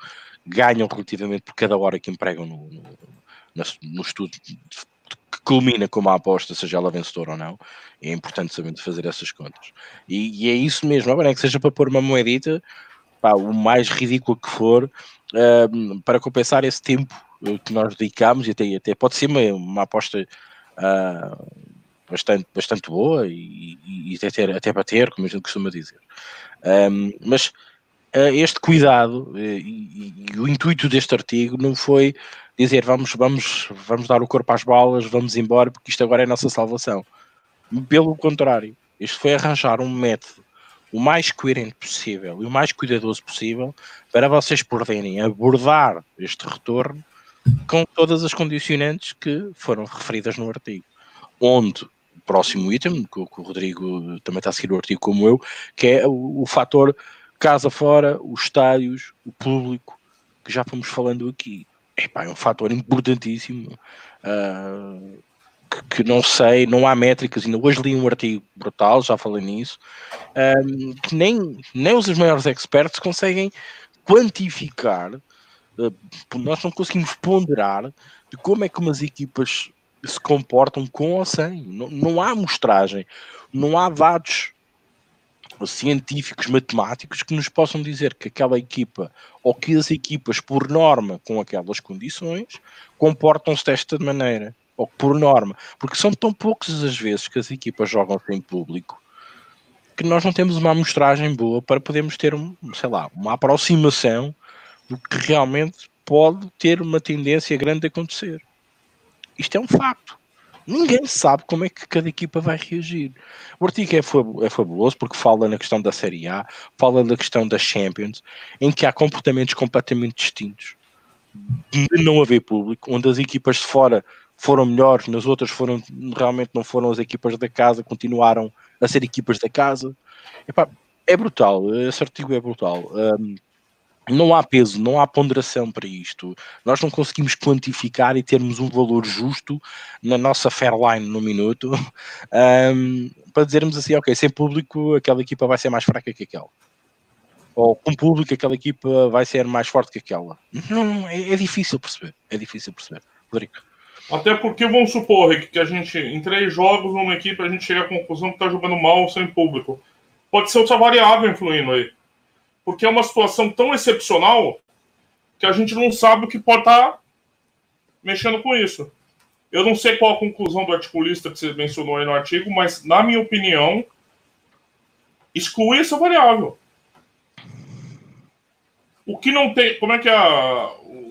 Speaker 1: ganham relativamente por cada hora que empregam no, no, no estudo que culmina com uma aposta, seja ela vencedora ou não. É importante saber fazer essas contas. E, e é isso mesmo, não é que seja para pôr uma moedita, pá, o mais ridículo que for, uh, para compensar esse tempo que nós dedicamos, e até, até pode ser uma, uma aposta uh, bastante, bastante boa e, e, até, ter, até bater, como a gente costuma dizer. Um, mas uh, este cuidado e, e, o intuito deste artigo não foi dizer vamos, vamos, vamos dar o corpo às balas, vamos embora, porque isto agora é a nossa salvação. Pelo contrário, isto foi arranjar um método o mais coerente possível e o mais cuidadoso possível para vocês poderem abordar este retorno com todas as condicionantes que foram referidas no artigo. Onde o próximo item, que, o Rodrigo também está a seguir o artigo como eu, que é o, o fator casa fora, os estádios, o público, que já fomos falando aqui. Epá, é um fator importantíssimo. Uh, que, que, não sei, não há métricas. Ainda hoje li um artigo brutal, já falei nisso, um, que nem, nem os maiores experts conseguem quantificar eh, nós não conseguimos ponderar de como é que umas equipas se comportam com ou sem. Não, não há amostragem, não há dados científicos, matemáticos que nos possam dizer que aquela equipa ou que as equipas, por norma, com aquelas condições, comportam-se desta maneira. Ou por norma, porque são tão poucas as vezes que as equipas jogam sem público que nós não temos uma amostragem boa para podermos ter, um, sei lá, uma aproximação do que realmente pode ter uma tendência grande a acontecer. Isto é um facto. Ninguém sabe como é que cada equipa vai reagir. O artigo é, é fabuloso porque fala na questão da Série A, fala na questão das Champions, em que há comportamentos completamente distintos. De não haver público, onde as equipas de fora foram melhores, nas outras foram realmente não foram as equipas da casa, continuaram a ser equipas da casa. Epá, é brutal, esse artigo é brutal. Um, não há peso, não há ponderação para isto. Nós não conseguimos quantificar e termos um valor justo na nossa fairline no minuto um, para dizermos assim, ok, sem público aquela equipa vai ser mais fraca que aquela. Ou com público aquela equipa vai ser mais forte que aquela. Não, é, é difícil perceber. É difícil perceber. Rodrigo.
Speaker 2: Até porque vamos supor, Rick, que a gente, em três jogos, numa equipe, a gente chega à conclusão que está jogando mal sem público. Pode ser outra variável influindo aí porque é uma situação tão excepcional que a gente não sabe o que pode estar tá mexendo com isso. Eu não sei qual a conclusão do articulista que você mencionou aí no artigo, mas, na minha opinião, exclui essa variável. O que não tem. Como é que é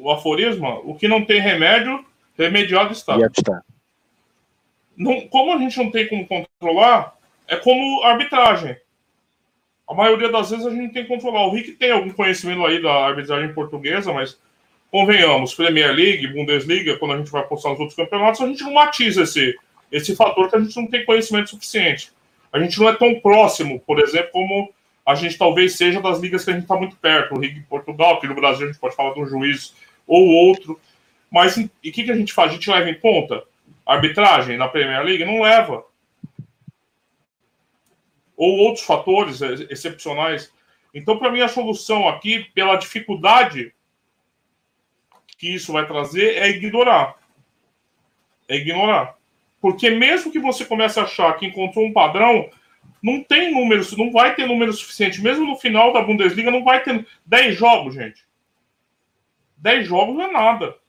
Speaker 2: o aforismo? O que não tem remédio, remediado está. está. Não, como a gente não tem como controlar, é como arbitragem a maioria das vezes a gente tem que controlar. O Rick tem algum conhecimento aí da arbitragem portuguesa, mas convenhamos, Premier League, Bundesliga, quando a gente vai apostar nos outros campeonatos, a gente não matiza esse, esse fator que a gente não tem conhecimento suficiente. A gente não é tão próximo, por exemplo, como a gente talvez seja das ligas que a gente está muito perto, o Rig Portugal, que no Brasil a gente pode falar de um juiz ou outro. Mas e o que, que a gente faz? A gente leva em conta arbitragem na Premier League? Não leva ou outros fatores excepcionais. Então, para mim, a solução aqui, pela dificuldade que isso vai trazer, é ignorar. É ignorar. Porque mesmo que você comece a achar que encontrou um padrão, não tem números, não vai ter número suficiente. Mesmo no final da Bundesliga, não vai ter 10 jogos, gente. 10 jogos não é nada.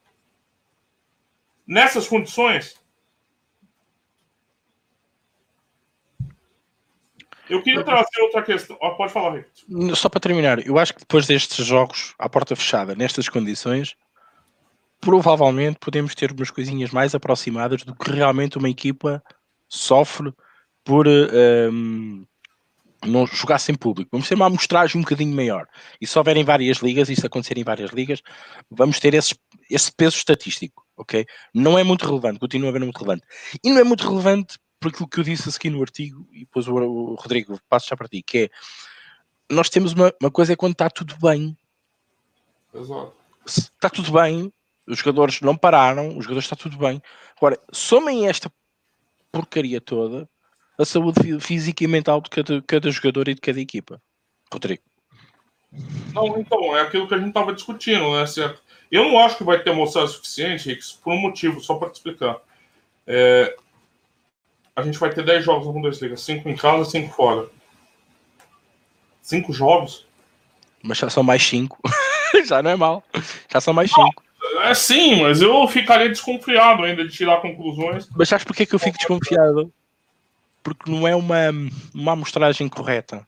Speaker 2: Nessas condições, Eu queria trazer outra questão. Oh, pode falar, Ricardo.
Speaker 1: Só para terminar, eu acho que depois destes jogos, à porta fechada, nestas condições, provavelmente podemos ter umas coisinhas mais aproximadas do que realmente uma equipa sofre por um, ehm, não jogar sem público. Vamos ter uma amostragem um bocadinho maior. E se houver em várias ligas, isso acontecer em várias ligas, vamos ter esse, esse peso estatístico, ok? Não é muito relevante, continua a ver muito relevante. E não é muito relevante por aquilo que eu disse aqui no artigo, e depois o, Rodrigo passo já para ti, que é nós temos uma, uma coisa é quando está tudo bem. Exato. Está tudo bem, os jogadores não pararam, os jogadores está tudo bem. Agora, somem esta porcaria toda a saúde física e mental de cada, cada jogador e de cada equipa. Rodrigo.
Speaker 2: Não, então, é aquilo que a gente estava discutindo, né? Certo? Eu não acho que vai ter amostragem suficiente, Rix, por um motivo, só para te explicar. É, a gente vai ter 10 jogos na Bundesliga, 5 em casa, 5 fora. 5 jogos?
Speaker 1: Mas já são mais 5. já não é mal. Já são mais 5.
Speaker 2: É sim, mas eu ficaria desconfiado ainda de tirar conclusões.
Speaker 1: Mas sabes porquê que eu fico desconfiado? Porque não é uma, uma amostragem correta.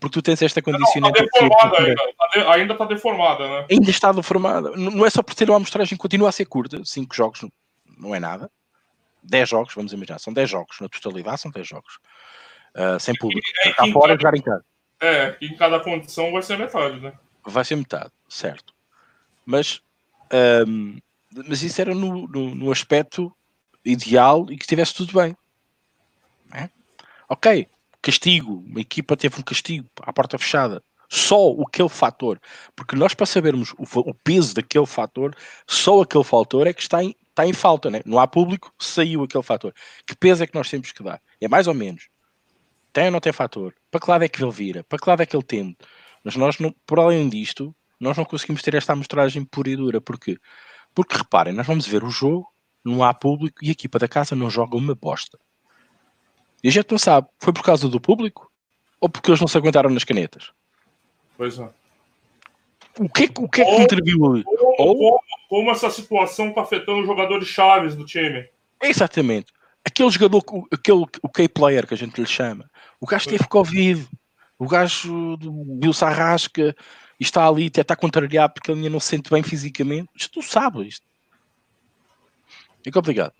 Speaker 1: Porque tu tens esta condicionante. Não, tá
Speaker 2: deformada ainda. Tá ainda está deformada, né?
Speaker 1: Ainda está deformada. Não é só por ter uma amostragem que continua a ser curta. 5 jogos não é nada. 10 jogos, vamos imaginar, são 10 jogos, na totalidade são 10 jogos. Uh, sem público. É, Está fora cada, jogar em casa.
Speaker 2: É, em cada condição vai ser metade, né?
Speaker 1: Vai ser metade, certo. Mas, um, mas isso era no, no, no, aspecto ideal e que estivesse tudo bem. É? Ok, castigo, uma equipa teve um castigo à porta fechada. Só aquele fator, porque nós para sabermos o, o peso daquele fator, só aquele fator é que está em, está em falta, né? não há público, saiu aquele fator. Que peso é que nós temos que dar? É mais ou menos. Tem ou não tem fator? Para que lado é que ele vira? Para que lado é que ele tende? Mas nós, não, por além disto, nós não conseguimos ter esta amostragem pura e dura. Porquê? Porque reparem, nós vamos ver o jogo, não há público e a equipa da casa não joga uma bosta. E a gente não sabe, foi por causa do público ou porque eles não se aguentaram nas canetas?
Speaker 2: Pois é.
Speaker 1: O que, o que é que ou, interviu ali?
Speaker 2: Ou, ou, como essa situação está afetando os jogadores chaves do time.
Speaker 1: Exatamente. Aquele jogador, aquele, o K-player que a gente lhe chama, o gajo teve Covid, o gajo viu-se à rasca e está ali, até está contrariado porque ele ainda não se sente bem fisicamente. Isto tu sabes isto. É complicado.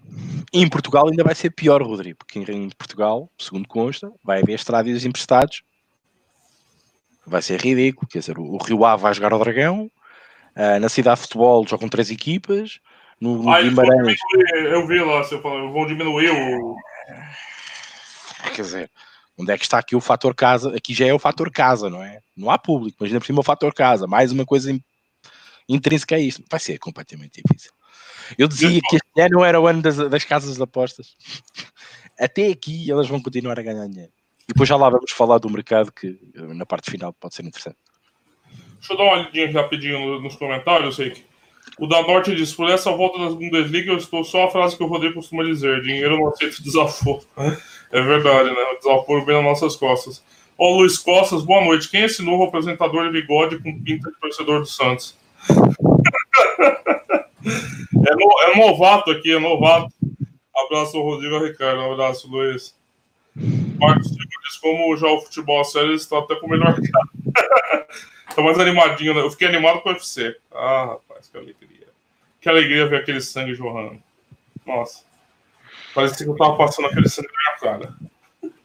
Speaker 1: E em Portugal ainda vai ser pior, Rodrigo, porque em Portugal, segundo consta, vai haver estrádios emprestados. Vai ser ridículo. Quer dizer, o Rio Ave vai jogar ao Dragão, Uh, na cidade de futebol jogam três equipas. No, no ah, Guimarães.
Speaker 2: Eu vi lá, eu vou diminuir o.
Speaker 1: Quer dizer, Onde é que está aqui o fator casa? Aqui já é o fator casa, não é? Não há público, mas ainda por cima o fator casa. Mais uma coisa intrínseca a isto. Vai ser completamente difícil. Eu dizia que este ano era o ano das, das casas de apostas. Até aqui elas vão continuar a ganhar dinheiro. E depois já lá vamos falar do mercado que na parte final pode ser interessante.
Speaker 2: Deixa eu dar uma olhadinha rapidinho nos comentários, Rick. O da Norte diz: por essa volta das Bundesliga, eu estou só a frase que o Rodrigo costuma dizer: dinheiro não aceita desaforo. É verdade, né? O desaforo bem nas nossas costas. Ó, Luiz Costas, boa noite. Quem é esse novo apresentador de bigode com pinta de torcedor do Santos? é, no, é novato aqui, é novato. Abraço, Rodrigo Ricardo. Abraço, Luiz. Marcos como já o futebol sério está até com o melhor cara. Tô mais animadinho, né? Eu fiquei animado com o UFC. Ah, rapaz, que alegria. Que alegria ver aquele sangue jorrando. Nossa. Parecia que eu tava passando aquele sangue na minha cara.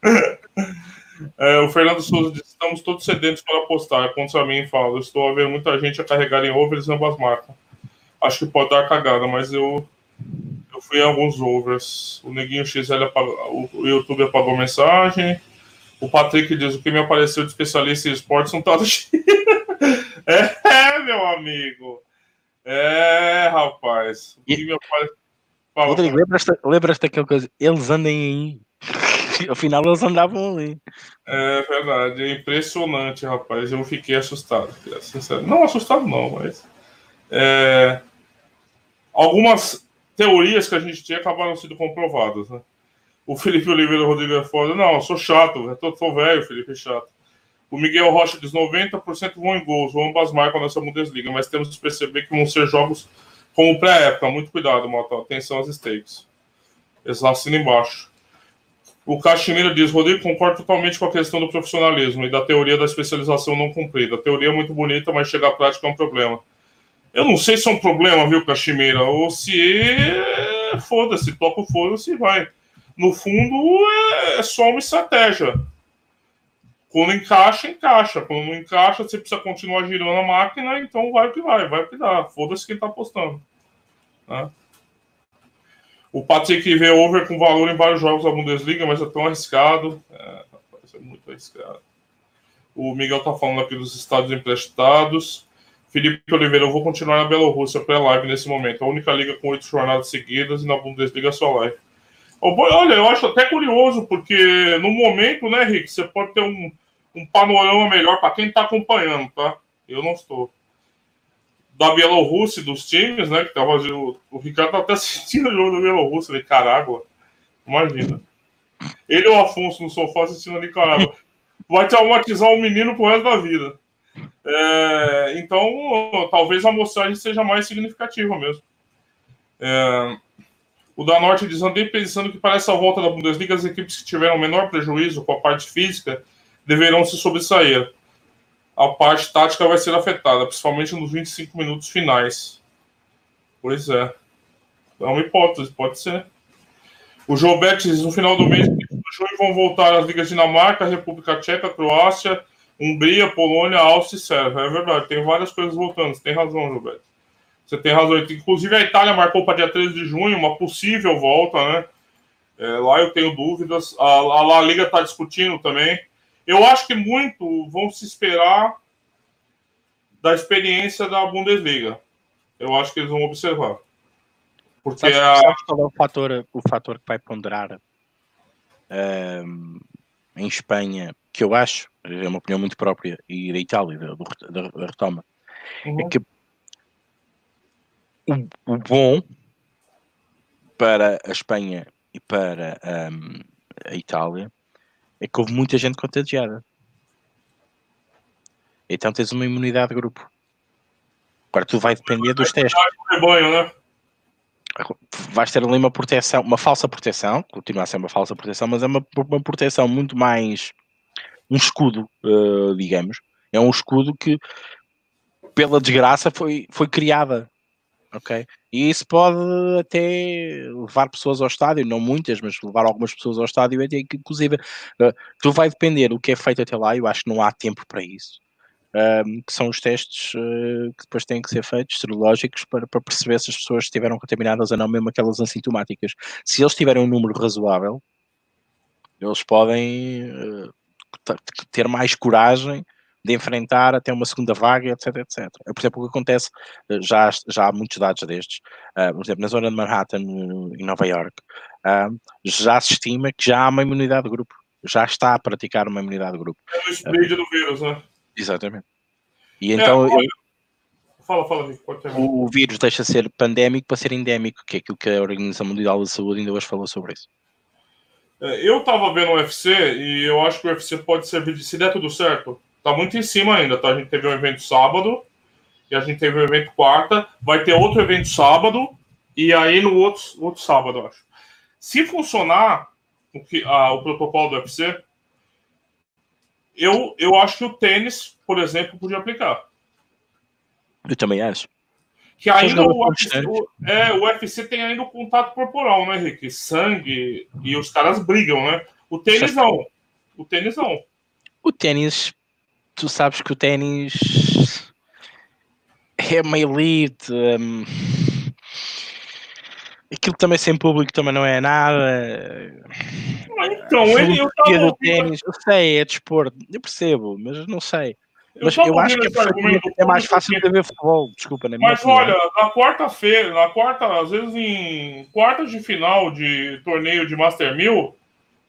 Speaker 2: É, o Fernando Souza diz: estamos todos sedentos para apostar. Contra mim, fala. Estou a ver muita gente a carregar em overs e ambas marcas. Acho que pode dar cagada, mas eu, eu fui em alguns overs. O Neguinho XL apagou, o YouTube apagou mensagem. O Patrick diz: o que me apareceu de especialista em esportes não tá É, meu amigo. É, rapaz. O que me apareceu.
Speaker 1: Rodrigo, lembras-te lembras daquela coisa? Eles andem aí. Afinal, eles andavam ali.
Speaker 2: É verdade, é impressionante, rapaz. Eu fiquei assustado. Sincero. Não assustado, não, mas. É... Algumas teorias que a gente tinha acabaram sendo comprovadas, né? O Felipe Oliveira Rodrigo é foda. Não, eu sou chato, eu tô, tô velho, Felipe, chato. O Miguel Rocha diz 90% vão em gols, ambas marcam nessa Bundesliga, mas temos que perceber que vão ser jogos como pré-época. Muito cuidado, Mota. Atenção às stakes. Assinam embaixo. O Caximira diz: Rodrigo, concordo totalmente com a questão do profissionalismo e da teoria da especialização não cumprida. A teoria é muito bonita, mas chegar à prática é um problema. Eu não sei se é um problema, viu, Caximira, ou se é... foda-se, toca o foda-se e vai. No fundo, é só uma estratégia. Quando encaixa, encaixa. Quando não encaixa, você precisa continuar girando a máquina, então vai que vai, vai que dá. Foda-se quem tá apostando. Né? O Patrick vê over com valor em vários jogos da Bundesliga, mas é tão arriscado. É, rapaz, é muito arriscado. O Miguel tá falando aqui dos estados emprestados. Felipe Oliveira, eu vou continuar na Bielorrússia pré-live nesse momento. A única liga com oito jornadas seguidas e na Bundesliga só live. Olha, eu acho até curioso, porque no momento, né, Rick, você pode ter um, um panorama melhor para quem está acompanhando, tá? Eu não estou. Da Bielorrússia, dos times, né? Que tava, o, o Ricardo tá até assistindo o jogo da Bielorrússia, Nicarágua. Imagina. Ele e o Afonso no sofá assistindo a Nicarágua. Vai traumatizar o menino pro resto da vida. É, então, talvez a amostragem seja mais significativa mesmo. É, o da Norte diz: andei pensando que para essa volta da Bundesliga, as equipes que tiveram menor prejuízo com a parte física deverão se sobressair. A parte tática vai ser afetada, principalmente nos 25 minutos finais. Pois é. É uma hipótese, pode ser. O João Betis, no final do mês vão voltar as ligas Dinamarca, República Tcheca, Croácia, Hungria, Polônia, Áustria e Sérvia. É verdade, tem várias coisas voltando. Você tem razão, Betis. Você tem razão. Inclusive, a Itália marcou para dia 13 de junho uma possível volta, né? É, lá eu tenho dúvidas. A, a La Liga está discutindo também. Eu acho que muito vão se esperar da experiência da Bundesliga. Eu acho que eles vão observar.
Speaker 1: Porque sabe, a... sabe qual é o fator, o fator que vai ponderar um, em Espanha, que eu acho, é uma opinião muito própria, e da Itália, da, da, da retoma, uhum. é que o, o, bom para a Espanha e para um, a Itália é que houve muita gente contagiada. Então tens uma imunidade de grupo. Agora tu vai depender dos testes. Né? Vais ter ali uma proteção, uma falsa proteção, continua a ser uma falsa proteção, mas é uma, uma proteção muito mais um escudo, uh, digamos. É um escudo que, pela desgraça, foi, foi criada ok? E isso pode até levar pessoas ao estádio, não muitas, mas levar algumas pessoas ao estádio, inclusive, uh, tu vai depender o que é feito até lá, eu acho que não há tempo para isso. Um, que são os testes uh, que depois têm que ser feitos, serológicos, para, para perceber se as pessoas estiveram contaminadas ou não, mesmo aquelas assintomáticas. Se eles tiverem um número razoável, eles podem uh, ter mais coragem de enfrentar até uma segunda vaga, etc, etc. É, por exemplo, o que acontece, eh, já, já há muitos dados destes, uh, por exemplo, na zona de Manhattan, em Nova York, já se estima que já há uma imunidade de grupo, já está a praticar uma imunidade de grupo.
Speaker 2: É o uh, do vírus, né?
Speaker 1: Exatamente. E é, então...
Speaker 2: Eu, fala, fala,
Speaker 1: o, o vírus deixa de ser pandémico para ser endémico, que é aquilo que a Organização Mundial da Saúde ainda hoje falou sobre isso.
Speaker 2: É, eu tava vendo o UFC e eu acho que o UFC pode servir de, se der tudo certo, tá muito em cima ainda, tá? A gente teve um evento sábado e a gente teve um evento quarta, vai ter outro evento sábado e aí no outro, outro sábado, acho. Se funcionar o, que, ah, o protocolo do UFC, eu, eu acho que o tênis, por exemplo, podia aplicar.
Speaker 1: Eu também acho.
Speaker 2: Que ainda o UFC, o, é, o UFC tem ainda o contato corporal, né, Rick? Sangue e os caras brigam, né? O tênis não. O tênis não.
Speaker 1: O tênis, tu sabes que o tênis é uma elite. Hum, aquilo também sem público também não é nada.
Speaker 2: Então, ele, eu, tava...
Speaker 1: tênis, eu sei, é desporto, eu percebo, mas não sei. Mas eu, eu acho que é, é mais fácil de ver futebol, desculpa, né?
Speaker 2: Mas olha, na quarta-feira, na quarta, às vezes em quartas de final de torneio de Master 1000,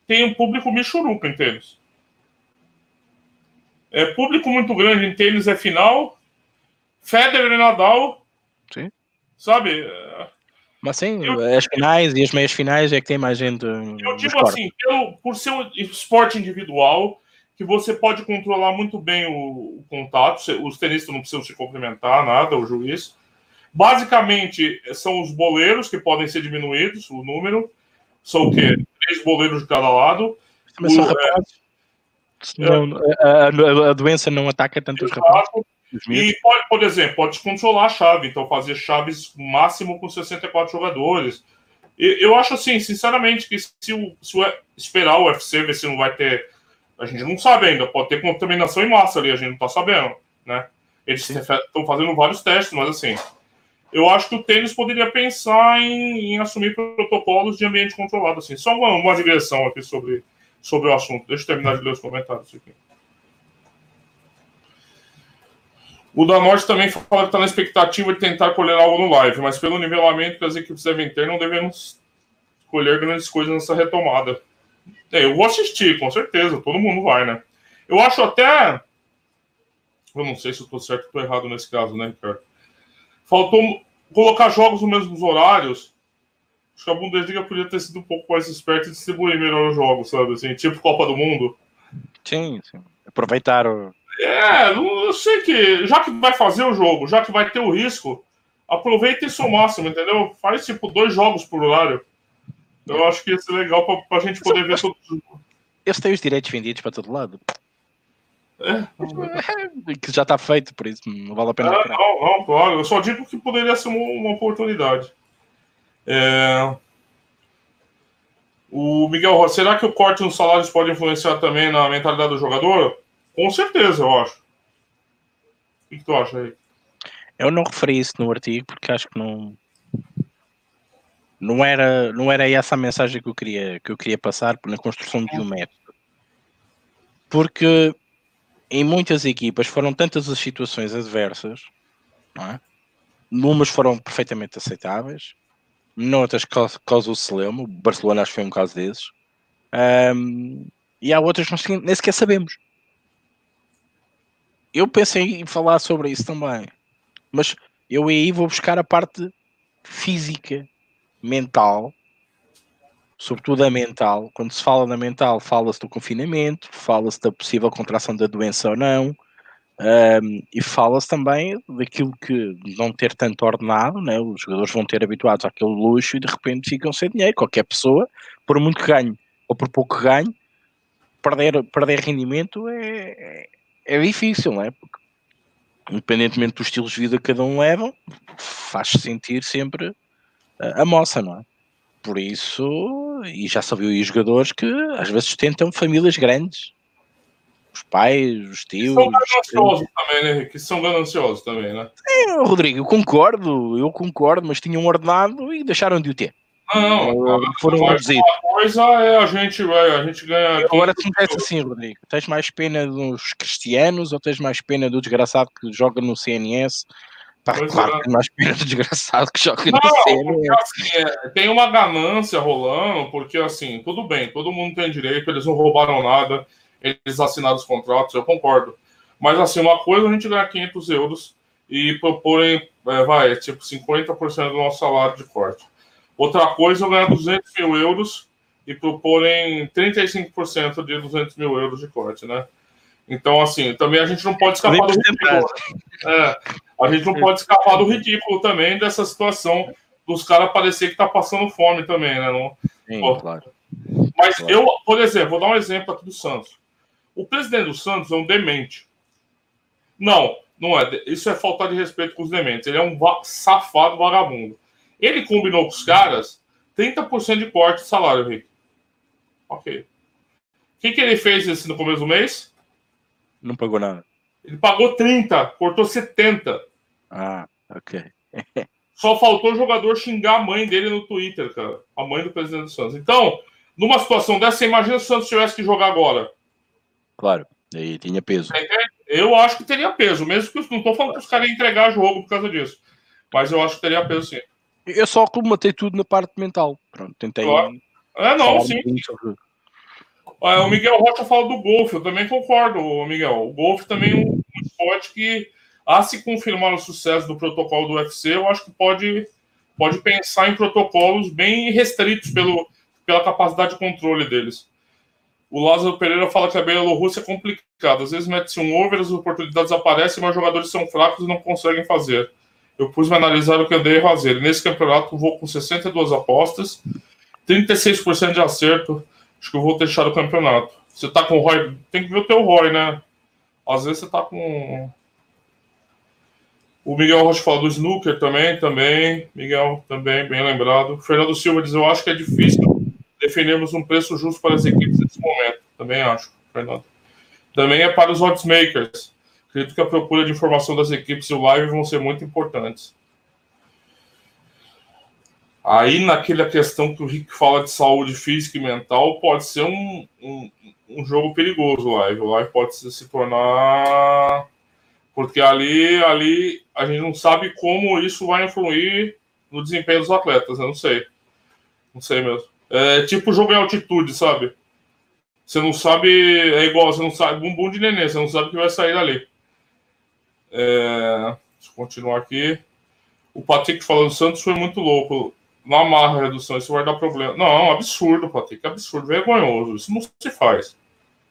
Speaker 2: tem um público michuruca em tênis. É público muito grande em tênis é final. Federer e Nadal.
Speaker 1: Sim.
Speaker 2: Sabe?
Speaker 1: Mas sim, eu, as finais e as meias finais é que tem mais gente.
Speaker 2: Eu digo assim, pelo, por ser um esporte individual, que você pode controlar muito bem o, o contato, os tenistas não precisam se cumprimentar, nada, o juiz. Basicamente, são os boleiros que podem ser diminuídos, o número. São o quê? Três boleiros de cada lado.
Speaker 1: Mas o, é, não, a, a, doença não ataca tanto exato. os rapazes.
Speaker 2: E pode, por exemplo, pode controlar a chave, então fazer chaves máximo com 64 jogadores. E, eu acho assim, sinceramente, que se, o, se o, esperar o UFC ver se não vai ter a gente não sabe ainda, pode ter contaminação em massa ali, a gente não está sabendo, né? Eles estão fazendo vários testes, mas assim, eu acho que o tênis poderia pensar em, em assumir protocolos de ambiente controlado, assim. Só uma, uma digressão aqui sobre, sobre o assunto. Deixa eu terminar de ler os comentários aqui. O da Norte também fala que está na expectativa de tentar colher algo no live, mas pelo nivelamento que as equipes devem ter, não devemos colher grandes coisas nessa retomada. É, eu vou assistir, com certeza. Todo mundo vai, né? Eu acho até. Eu não sei se eu tô certo ou tô errado nesse caso, né, Ricardo? Faltou colocar jogos nos mesmos horários. Acho que a Bundesliga podia ter sido um pouco mais esperta e distribuir melhor os jogos, sabe? Assim, tipo Copa do Mundo.
Speaker 1: Sim, sim. Aproveitaram.
Speaker 2: É, não, eu sei que. Já que vai fazer o jogo, já que vai ter o risco, aproveita isso ao máximo, entendeu? Faz tipo dois jogos por horário. Eu acho que ia ser legal para a gente poder ver todos.
Speaker 1: Eles têm os direitos vendidos para todo lado.
Speaker 2: É.
Speaker 1: Que já está feito, por isso não vale a pena.
Speaker 2: É, não, não, claro. Eu só digo que poderia ser uma, uma oportunidade. É... O Miguel será que o corte nos salários pode influenciar também na mentalidade do jogador? Com certeza, eu acho. O que tu acha aí?
Speaker 1: Eu não referi isso no artigo porque acho que não, não era, não era essa a mensagem que eu queria, que eu queria passar na construção de um método. Porque em muitas equipas foram tantas as situações adversas, não é? Numas foram perfeitamente aceitáveis, noutras causa o celema, o Barcelona acho que foi um caso desses, um, e há outras que nós nem sequer sabemos. Eu pensei em falar sobre isso também, mas eu aí vou buscar a parte física mental, sobretudo a mental. Quando se fala na mental, fala-se do confinamento, fala-se da possível contração da doença ou não, um, e fala-se também daquilo que não ter tanto ordenado, né? os jogadores vão ter habituados àquele luxo e de repente ficam sem dinheiro. Qualquer pessoa, por muito que ganhe ou por pouco que ganhe, perder, perder rendimento é, é, é difícil, não é? Porque, independentemente dos estilos de vida que cada um leva, faz-se sentir sempre a moça, não é? Por isso, e já se viu aí jogadores que às vezes tentam famílias grandes. Os pais, os tios.
Speaker 2: São gananciosos também, né? Que são gananciosos também, né?
Speaker 1: É, Rodrigo, eu concordo, eu concordo, mas tinham ordenado e deixaram de o ter.
Speaker 2: Não, foram reduzidos. A coisa é a gente, a gente ganha.
Speaker 1: Agora se me assim, Rodrigo, tens mais pena dos cristianos ou tens mais pena do desgraçado que joga no CNS? Pá, claro, é. mais pena do desgraçado que joga não, no CNS.
Speaker 2: Assim, é, tem uma ganância rolando, porque assim, tudo bem, todo mundo tem direito, eles não roubaram nada, eles assinaram os contratos, eu concordo. Mas assim, uma coisa a gente ganhar 500 euros e proporem, é, vai, é tipo 50% do nosso salário de corte. Outra coisa, eu ganhar 200 mil euros e proporem 35% de 200 mil euros de corte, né? Então, assim, também a gente não pode escapar do ridículo. É, a gente não pode escapar do ridículo também dessa situação dos caras parecer que tá passando fome também, né? Não,
Speaker 1: Sim, claro.
Speaker 2: Mas claro. eu, por exemplo, vou dar um exemplo aqui do Santos. O presidente do Santos é um demente. Não, não é. Isso é falta de respeito com os dementes. Ele é um safado vagabundo. Ele combinou com os caras 30% de corte de salário, Rick. Ok. O que, que ele fez esse no começo do mês?
Speaker 1: Não pagou nada.
Speaker 2: Ele pagou 30, cortou 70.
Speaker 1: Ah, ok.
Speaker 2: Só faltou o jogador xingar a mãe dele no Twitter, cara. A mãe do presidente do Santos. Então, numa situação dessa, imagina se o Santos tivesse que jogar agora.
Speaker 1: Claro, aí tinha peso.
Speaker 2: Eu acho que teria peso, mesmo que não estou falando que os caras iam entregar jogo por causa disso. Mas eu acho que teria peso sim.
Speaker 1: Eu só comatei tudo na parte mental. Pronto, tentei.
Speaker 2: Claro. É, não, sim. É, o Miguel Rocha fala do golfe, eu também concordo, Miguel. O golfe também é um, esporte que, a se confirmar o sucesso do protocolo do UFC, eu acho que pode, pode pensar em protocolos bem restritos pelo, pela capacidade de controle deles. O Lázaro Pereira fala que a Bielorrússia é complicada. Às vezes mete-se um over, as oportunidades aparecem, mas jogadores são fracos e não conseguem fazer eu pus-me analisar o que andei a fazer. Nesse campeonato, vou com 62 apostas, 36% de acerto. Acho que eu vou deixar o campeonato. Você tá com o Roy, tem que ver o teu Roy, né? Às vezes você tá com. O Miguel Rocha fala do snooker também, também. Miguel, também, bem lembrado. Fernando Silva diz: Eu acho que é difícil definirmos um preço justo para as equipes nesse momento. Também acho, Fernando. Também é para os oddsmakers. Acredito que a procura de informação das equipes e o live vão ser muito importantes. Aí, naquela questão que o Rick fala de saúde física e mental, pode ser um, um, um jogo perigoso o live. O live pode se tornar. Porque ali, ali a gente não sabe como isso vai influir no desempenho dos atletas. Eu não sei. Não sei mesmo. É tipo jogo em altitude, sabe? Você não sabe. É igual, você não sabe. Bumbum de neném, você não sabe o que vai sair dali. É, deixa eu continuar aqui. O Patrick falando Santos foi muito louco. Não amarra a redução, isso vai dar problema. Não, absurdo, Patrick, absurdo, vergonhoso. Isso não se faz.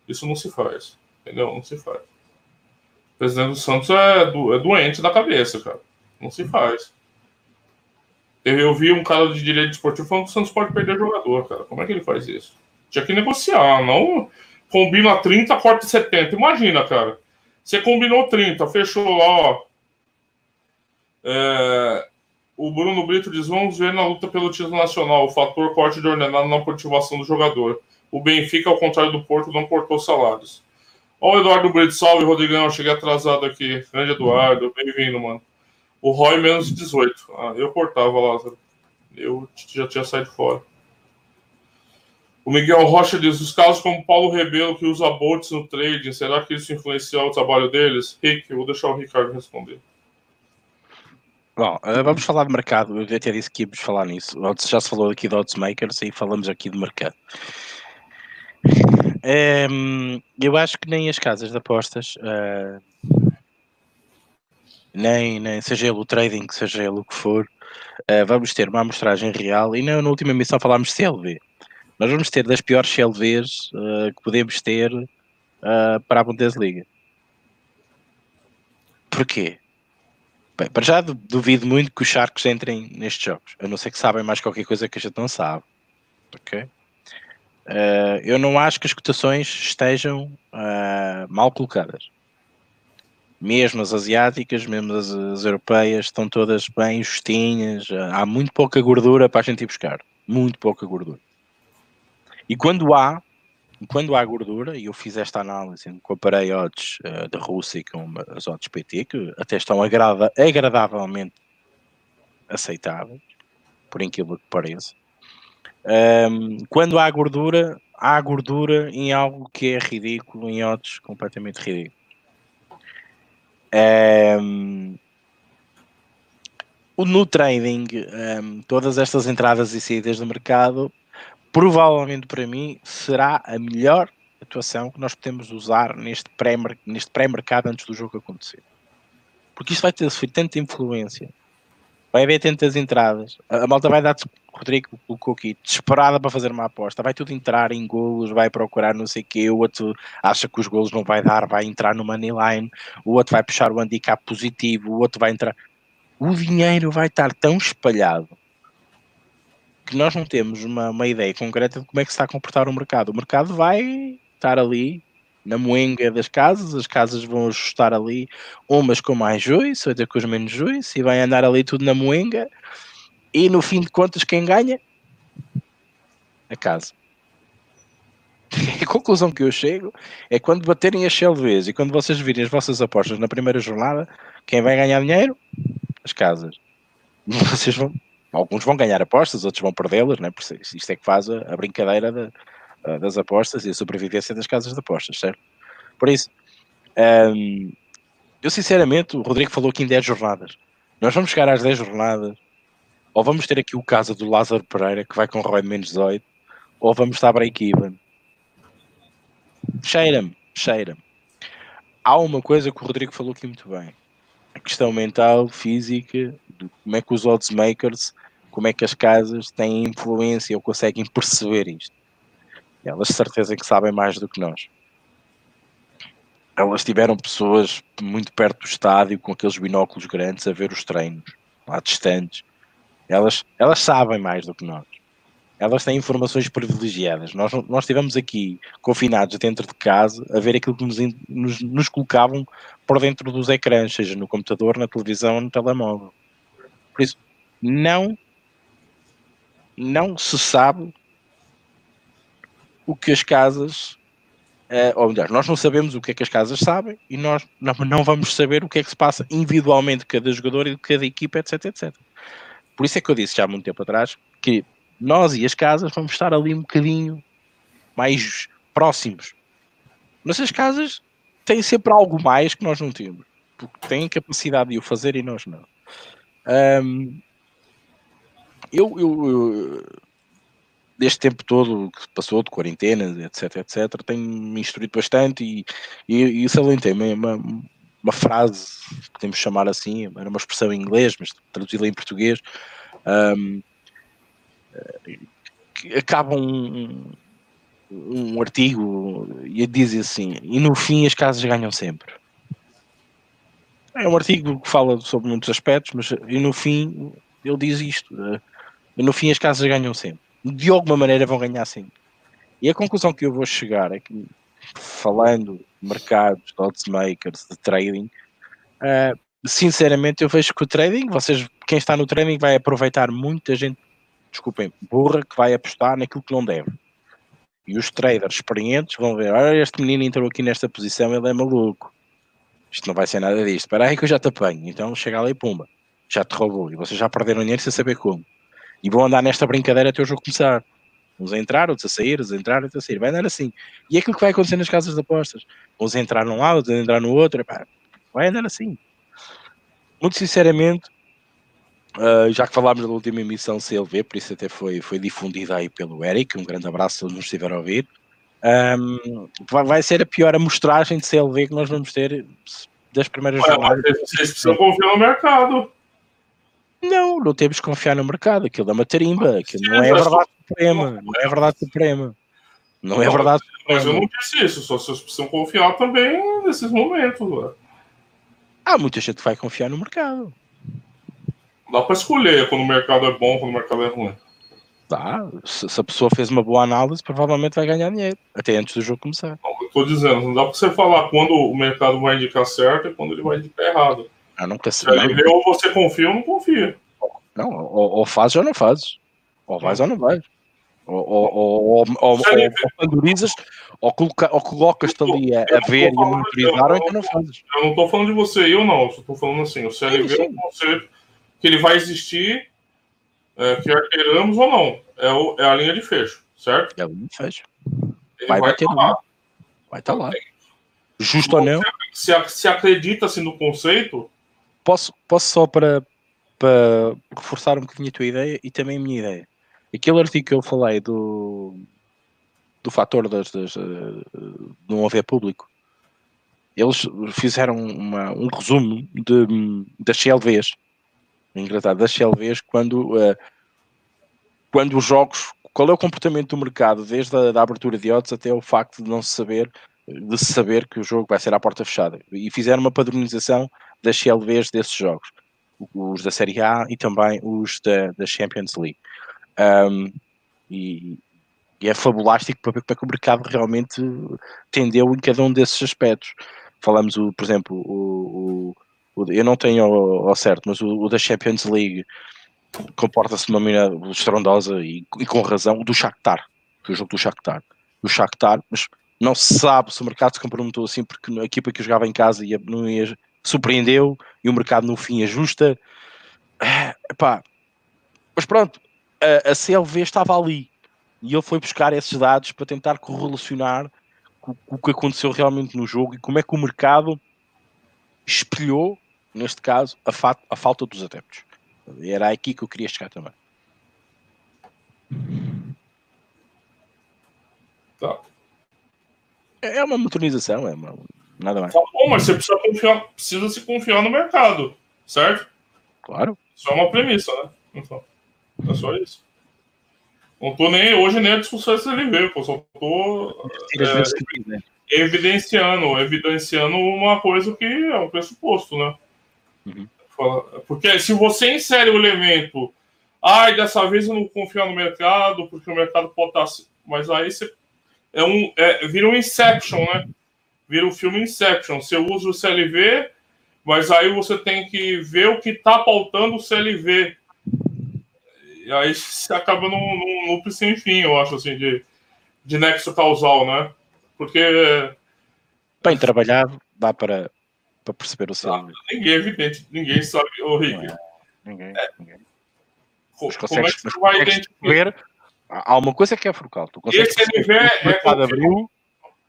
Speaker 2: Isso não se faz. Entendeu? Não se faz. O presidente do Santos é, do, é doente da cabeça, cara. Não se faz. Eu vi um cara de direito esportivo falando que o Santos pode perder jogador, cara. Como é que ele faz isso? Tinha que negociar, não combina 30, corta 70. Imagina, cara. Você combinou 30, fechou lá, ó. É, o Bruno Brito diz: vamos ver na luta pelo título nacional. O fator corte de ordenado na motivação do jogador. O Benfica, ao contrário do Porto, não cortou salários. Ó, o Eduardo Brito, salve, Rodrigão. Cheguei atrasado aqui. Grande Eduardo, bem-vindo, mano. O Roy menos 18. Ah, eu cortava, Lázaro. Eu já tinha saído fora. O Miguel Rocha diz: os casos como Paulo Rebelo, que usa bots no trading, será que isso influencia o trabalho deles? Rick, eu vou deixar o Ricardo responder.
Speaker 1: Bom, eh, vamos falar de mercado. Eu até disse que íamos falar nisso. Já se falou aqui de odds makers e falamos aqui de mercado. Ehm, eu acho que nem as casas de apostas, uh, nem, nem seja ele o trading, seja ele o que for, uh, vamos ter uma amostragem real. E na, na última emissão falámos de CLV nós vamos ter das piores CLVs uh, que podemos ter uh, para a Bundesliga. Porquê? Bem, para já duvido muito que os Sharks entrem nestes jogos, a não ser que sabem mais qualquer coisa que a gente não sabe. Ok? Uh, eu não acho que as cotações estejam mal colocadas. Mesmo as asiáticas, mesmo as, as, europeias, estão todas bem justinhas. Há muito pouca gordura para a gente ir buscar. Muito pouca gordura. E quando há, quando há gordura, e eu fiz esta análise, comparei odds uh, da Rússia com as odds PT, que até estão agrada, agradavelmente aceitáveis, por incrível que pareça. Um, quando há gordura, há gordura em algo que é ridículo, em odds completamente ridículo. Um, no trading, um, todas estas entradas e saídas do mercado, provavelmente para mim, será a melhor atuação que nós podemos usar neste pré-mercado antes do jogo acontecer. Porque isto vai ter tanta influência vai haver tantas entradas. A, malta vai dar, Rodrigo colocou aqui, desesperada para fazer uma aposta. Vai tudo entrar em golos, vai procurar não sei o quê. O outro acha que os golos não vai dar, vai entrar no money line. O outro vai puxar o handicap positivo. O outro vai entrar. O dinheiro vai estar tão espalhado que nós não temos uma, uma ideia concreta de como é que se está a comportar o mercado. O mercado vai estar ali na moenga das casas, as casas vão ajustar ali, umas com mais juízo, outras com menos juízo, e vai andar ali tudo na moenga, e no fim de contas, quem ganha? A casa. A conclusão que eu chego é quando baterem as CLVs e quando vocês virem as vossas apostas na primeira jornada, quem vai ganhar dinheiro? As casas. Vocês vão, alguns vão ganhar apostas, outros vão perdê-las, né? Isto é que faz a, a brincadeira de, uh, das apostas e a sobrevivência das casas de apostas, certo? Por isso, um, eu sinceramente, o Rodrigo falou aqui em 10 jornadas. Nós vamos chegar às 10 jornadas, ou vamos ter aqui o caso do Lázaro Pereira, que vai com ROI de menos 18, ou vamos estar break-even. Cheira-me, cheira-me. Há uma coisa que o Rodrigo falou aqui muito bem. A questão mental, física, como é que os odds makers, como é que as casas têm influência ou conseguem perceber isto. Elas de certeza que sabem mais do que nós. Elas tiveram pessoas muito perto do estádio com aqueles binóculos grandes a ver os treinos, lá distantes. Elas, elas sabem mais do que nós. Elas têm informações privilegiadas. Nós, nós estivemos aqui confinados dentro de casa a ver aquilo que nos, nos, nos colocavam por dentro dos ecrãs, seja no computador, na televisão ou no telemóvel. Por isso, não, não se sabe o que as casas, uh, ou melhor, nós não sabemos o que é que as casas sabem e nós não, vamos saber o que é que se passa individualmente de cada jogador e de cada equipa, etc, etc. Por isso é que eu disse já há muito tempo atrás que nós e as casas vamos estar ali um bocadinho mais próximos. Mas as casas têm sempre algo mais que nós não temos, porque têm capacidade de o fazer e nós não. Um, eu, eu, deste tempo todo que passou, de quarentenas, etc, etc, tenho-me instruído bastante e, e, e salientei uma, uma frase, podemos chamar assim, era uma expressão em inglês, mas traduzida em português, um, acaba um, um artigo e diz assim, e no fim as casas ganham sempre. É um artigo que fala sobre muitos aspectos, mas e no fim ele diz isto, e no fim as casas ganham sempre de alguma maneira vão ganhar sempre. E a conclusão que eu vou chegar é que, falando de mercados, de odds makers, de trading, uh, sinceramente eu vejo que o trading, vocês, quem está no trading vai aproveitar muita gente, desculpem, burra, que vai apostar naquilo que não deve. E os traders experientes vão ver, olha este menino entrou aqui nesta posição, ele é maluco. Isto não vai ser nada disto. Espera aí que eu já te apanho. Então chega ali, pumba, já te roubou. E vocês já perderam dinheiro sem saber como. E vão andar nesta brincadeira até o jogo começar. Uns a entrar, outros a sair, uns a entrar, outros a sair. Vai andar assim. E é aquilo que vai acontecer nas casas de apostas. Uns a entrar num lado, outros a entrar no outro. Vai andar assim. Muito sinceramente, uh, já que falámos da última emissão CLV, por isso até foi, foi difundida aí pelo Eric. Um grande abraço se nos estiver a ouvir. Um, vai ser a pior amostragem de CLV que nós vamos ter das primeiras
Speaker 2: jornadas. Vocês precisam confiar no mercado.
Speaker 1: Não, não temos que confiar no mercado. Aquilo é uma tarimba. Aquilo não é verdade suprema. Não é verdade suprema. Não é verdade
Speaker 2: suprema. Mas eu não disse isso. Só vocês precisam confiar também nesses momentos.
Speaker 1: Há muita gente que vai confiar no mercado.
Speaker 2: Dá para escolher quando o mercado é bom, quando o mercado é ruim.
Speaker 1: Tá. Se, se, a pessoa fez uma boa análise, provavelmente vai ganhar dinheiro. Até antes do jogo começar.
Speaker 2: Não, eu tô dizendo, não dá para você falar quando o mercado vai indicar certo e quando ele vai indicar errado.
Speaker 1: Ah, nunca se
Speaker 2: ele ou você confia ou não confia.
Speaker 1: Não, ou, ou fazes ou não fazes. Ou vais ou não vais. Ou, ou, ou, ou, pandurizas, ou, coloca, ou colocas-te ali a, ver e a monitorizar, ou então não fazes.
Speaker 2: Eu não estou falando de você e eu não. Estou falando assim: o CLV é um conceito que ele vai existir, é, quer queiramos ou não. é, o, é a linha de fecho, certo?
Speaker 1: É a linha de fecho.
Speaker 2: Ele
Speaker 1: Vai
Speaker 2: vai
Speaker 1: bater
Speaker 2: estar lá.
Speaker 1: Vai estar lá.
Speaker 2: Tem-
Speaker 1: Justo ou não,
Speaker 2: Se, se acredita-se no conceito,
Speaker 1: posso, posso só para, para reforçar um bocadinho a tua ideia e também a minha ideia. Aquele artigo que eu falei do, do fator das, das, eh, de não haver público, eles fizeram uma- um resumo de, das CLVs, engraçado, das CLVs, quando, eh, quando os jogos, qual é o comportamento do mercado, desde a da abertura de odds até o facto de não se saber, de se saber que o jogo vai ser à porta fechada. E fizeram uma padronização das CLVs desses jogos, os da Série A e também os da, da Champions League. Um, e, e é fabulástico para ver como é que o mercado realmente tendeu em cada um desses aspectos. Falamos, o, por exemplo, o, o- o- eu não tenho ao, certo, mas o, da Champions League comporta-se de uma maneira estrondosa e, e com razão, o do Shakhtar, que é o jogo do Shakhtar. O Shakhtar, mas não se sabe se o mercado se comprometeu assim porque a equipa que jogava em casa ia, não ia, surpreendeu e o mercado no fim ajusta. Ah, epá, mas pronto, a, a CLV estava ali e ele foi buscar esses dados para tentar correlacionar com, com o que aconteceu realmente no jogo e como é que o mercado espelhou, neste caso, a, fa- a falta dos adeptos. Era aqui que eu queria chegar também.
Speaker 2: tá.
Speaker 1: É é uma motorização, é uma, nada mais.
Speaker 2: Tá bom, mas você precisa, confiar, precisa se confiar no mercado, certo?
Speaker 1: Claro.
Speaker 2: Isso é uma premissa, né? Então, é só isso. Não tô nem hoje nem a discussão SLV, pô, só tô É,
Speaker 1: quiser.
Speaker 2: evidenciando, evidenciando uma coisa que é um pressuposto, né?
Speaker 1: Uhum.
Speaker 2: Porque se você insere o elemento, ai, dessa vez eu não confio no mercado, porque o mercado pode estar. assim", Mas aí você. É um, é, vira um Inception, né? Vira o filme Inception. Você usa o CLV, mas aí você tem que ver o que está pautando o CLV. E aí você acaba num, num loop sem fim, eu acho, assim, de, de nexo causal, né? Porque
Speaker 1: Bem trabalhado, dá para, para perceber o seu.
Speaker 2: ninguém é evidente, ninguém sabe, ô Rick.
Speaker 1: É. Ninguém, ninguém.
Speaker 2: co-
Speaker 1: Mas
Speaker 2: como é que você vai identificar?
Speaker 1: Há uma coisa que é. Tu consegues
Speaker 2: Esse
Speaker 1: o
Speaker 2: é
Speaker 1: abriu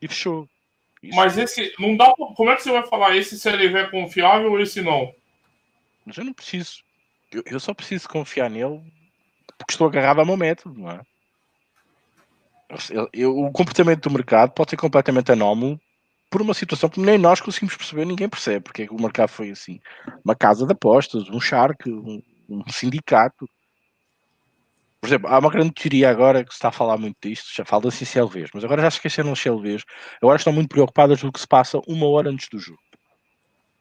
Speaker 1: e fechou. Isso.
Speaker 2: Mas esse não dá. Como é que você vai falar esse CLV é confiável ou esse não?
Speaker 1: Mas eu não preciso. Eu, eu só preciso confiar nele porque estou agarrado ao meu método, não é? Eu- eu- o comportamento do mercado pode ser completamente anómalo por uma situação que nem nós conseguimos perceber, ninguém percebe porque que o mercado foi assim. Uma casa de apostas, um shark, um, um sindicato. Por exemplo, há uma grande teoria agora que se está a falar muito disto, já fala-se em CLVs, mas agora já se esqueceram os CLVs. Agora estão muito preocupadas do que se passa uma hora antes do jogo.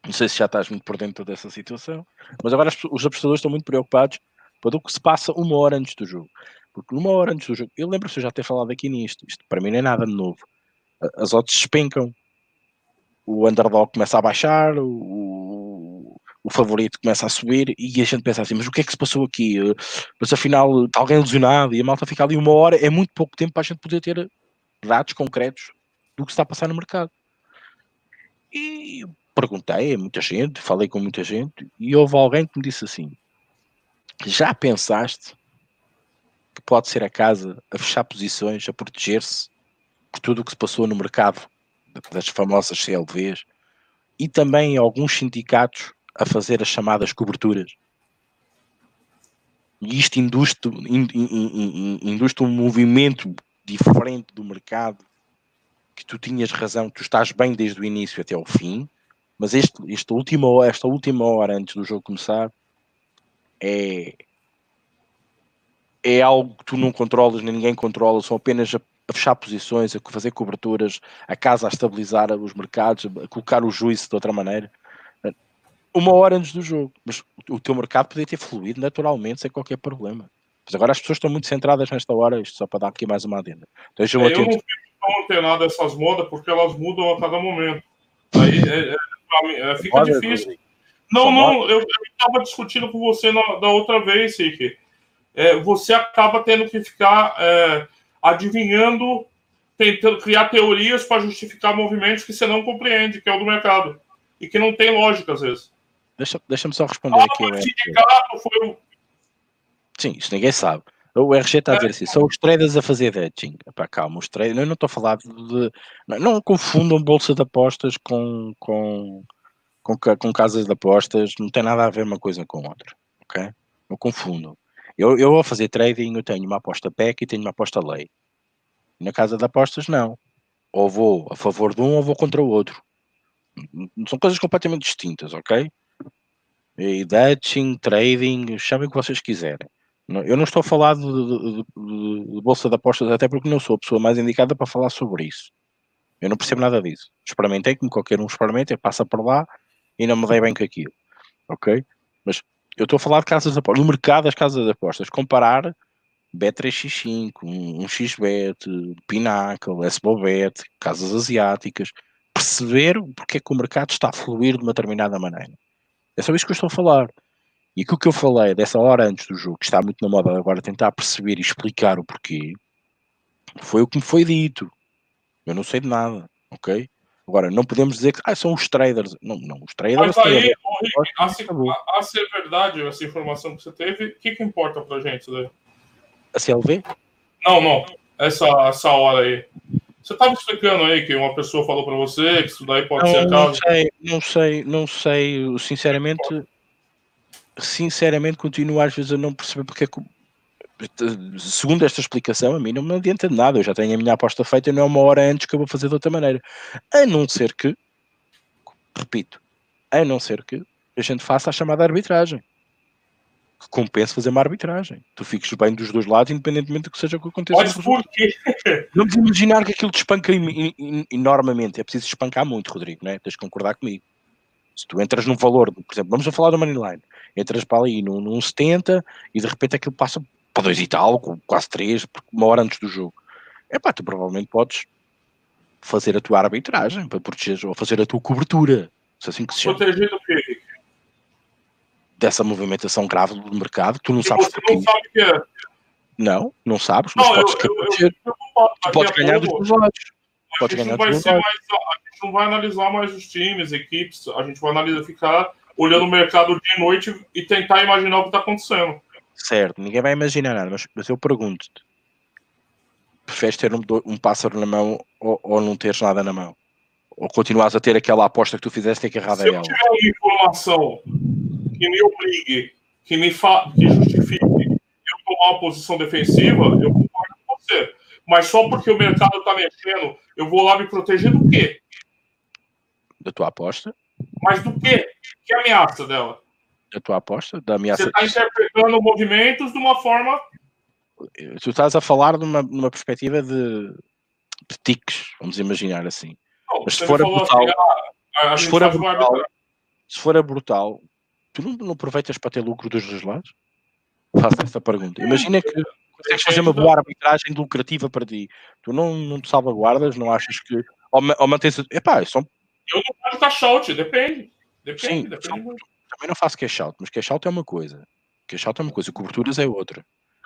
Speaker 1: Não sei se já estás muito por dentro dessa situação, mas agora os apostadores estão muito preocupados para o que se passa uma hora antes do jogo. Porque uma hora antes do jogo, eu lembro-se já ter falado aqui nisto, isto para mim não é nada de novo. As odds despencam, o underdog começa a baixar, o, o, favorito começa a subir e a gente pensa assim, mas o que é que se passou aqui? Mas afinal está alguém lesionado e a malta fica ali uma hora, é muito pouco tempo para a gente poder ter dados concretos do que está a passar no mercado. E perguntei a muita gente, falei com muita gente e houve alguém que me disse assim: já pensaste que pode ser a casa a fechar posições, a proteger-se por tudo o que se passou no mercado das famosas CLVs e também alguns sindicatos a fazer as chamadas coberturas? E isto induz, in, in, in, induz um movimento diferente do mercado que tu tinhas razão, tu estás bem desde o início até ao fim, mas este, esta, última hora, esta última hora antes do jogo começar é, é algo que tu não controlas, nem ninguém controla, são apenas a, a fechar posições, a fazer coberturas, a casa a estabilizar os mercados, a colocar o juízo de outra maneira. Uma hora antes do jogo, mas o teu mercado poderia ter fluído naturalmente, sem qualquer problema. Mas agora as pessoas estão muito centradas nesta hora, isto só para dar aqui mais uma adenda. Então,
Speaker 2: É, eu não fico tão antenado dessas modas porque elas mudam a cada momento. Aí é, é, mim, é, fica
Speaker 1: Moda,
Speaker 2: difícil. Não, não, eu estava discutindo com você na, da outra vez, Rick. É, você acaba tendo que ficar é, adivinhando, tentando criar teorias para justificar movimentos que você não compreende, que é o do mercado. E que não tem lógica, às vezes.
Speaker 1: Deixa-me deixa só responder
Speaker 2: Ah,
Speaker 1: aqui.
Speaker 2: o foi
Speaker 1: Sim, isso ninguém sabe. O RG está a dizer assim: são os traders a fazer hedging. Epá, calma, os traders. Eu não estou a falar de. Não, não, confundam bolsa de apostas com, com, com, com casas de apostas. Não tem nada a ver uma coisa com outra. Ok? Não confundam. Eu, eu vou fazer trading, eu tenho uma aposta PEC e tenho uma aposta lei. Na casa de apostas, não. Ou vou a favor de um ou vou contra o outro. São coisas completamente distintas, ok? E hedging, trading, chamem o que vocês quiserem. Eu não estou a falar de, de, de, de, bolsa de apostas, até porque não sou a pessoa mais indicada para falar sobre isso. Eu não percebo nada disso. Experimentei como qualquer um experimenta, passa por lá e não me dei bem com aquilo. Ok? Mas eu estou a falar de casas de apostas, no mercado das casas de apostas, comparar Bet365, um, um XBet, Pinnacle, SBOBet, casas asiáticas, perceber porque é que o mercado está a fluir de uma determinada maneira. É só isso que eu estou a falar. E aquilo que eu falei dessa hora antes do jogo, que está muito na moda agora tentar perceber e explicar o porquê, foi o que me foi dito. Eu não sei de nada, ok? Agora, não podemos dizer que ah, são os traders. Não, não, os traders.
Speaker 2: Mas aí, a, ser, a, a, ser verdade essa informação que você teve, o que, que importa pra gente? Né?
Speaker 1: A CLV?
Speaker 2: Não, não. Essa, essa hora aí. Você estava explicando aí que uma pessoa falou para você que isso daí pode
Speaker 1: não,
Speaker 2: ser a
Speaker 1: causa. Não sei, não sei, não sei. Sinceramente, sinceramente, continuo às vezes a não perceber porque é que. Segundo esta explicação, a mim não me adianta de nada. Eu já tenho a minha aposta feita e não é uma hora antes que eu vou fazer de outra maneira. A não ser que, repito, a não ser que a gente faça a chamada arbitragem compensa fazer uma arbitragem. Tu fiques bem dos dois lados, independentemente do que seja o que aconteça.
Speaker 2: Pode porque...
Speaker 1: Vamos imaginar que aquilo te espanca enormemente. É preciso espancar muito, Rodrigo, né? Tens de concordar comigo. Se tu entras num valor, por exemplo, vamos a falar do Moneyline, entras para ali num, num 70 e de repente aquilo passa para dois e tal, quase três, uma hora antes do jogo. É pá, tu provavelmente podes fazer a tua arbitragem para proteger ou fazer a tua cobertura. Se assim que se chama.
Speaker 2: Proteger do quê?
Speaker 1: Dessa movimentação grave do mercado, tu não e sabes
Speaker 2: você não sabe que é.
Speaker 1: Não, não sabes, mas não, podes, eu, eu, eu, tu podes ganhar dos dois lados.
Speaker 2: A gente, não vai mais, a gente não vai analisar mais os times, equipes, a gente vai analisar, ficar olhando o mercado dia e noite e tentar imaginar o que está acontecendo.
Speaker 1: Certo, ninguém vai imaginar nada, mas, mas eu pergunto-te: preferes ter um, um, pássaro na mão ou, ou não teres nada na mão? Ou continuas a ter aquela aposta que tu fizeste que errada
Speaker 2: Se eu tiver uma informação que me obrigue, que me fa que justifique eu tomar uma posição defensiva, eu concordo com você. Mas só porque o mercado está mexendo, eu vou lá me proteger do quê?
Speaker 1: Da tua aposta?
Speaker 2: Mas do quê? Que ameaça dela?
Speaker 1: Da tua aposta? Da ameaça.
Speaker 2: Você está interpretando movimentos de uma forma.
Speaker 1: Tu estás a falar numa, numa perspectiva de, de tiques, vamos imaginar assim. Não, Mas se for, brutal, assim, ah, se, for brutal, se for a brutal, tu não, não aproveitas para ter lucro dos dois lados? Faço essa pergunta. Imagina que consegues fazer uma boa arbitragem lucrativa para ti. Tu não, não te salvaguardas, não achas que. Ou, ou mantens. Epá, são...
Speaker 2: Eu não faço cash out, depende. Depende,
Speaker 1: Sim,
Speaker 2: depende
Speaker 1: são... Também não faço cash out, mas cash out é uma coisa. Cash out é uma coisa, coberturas é outra.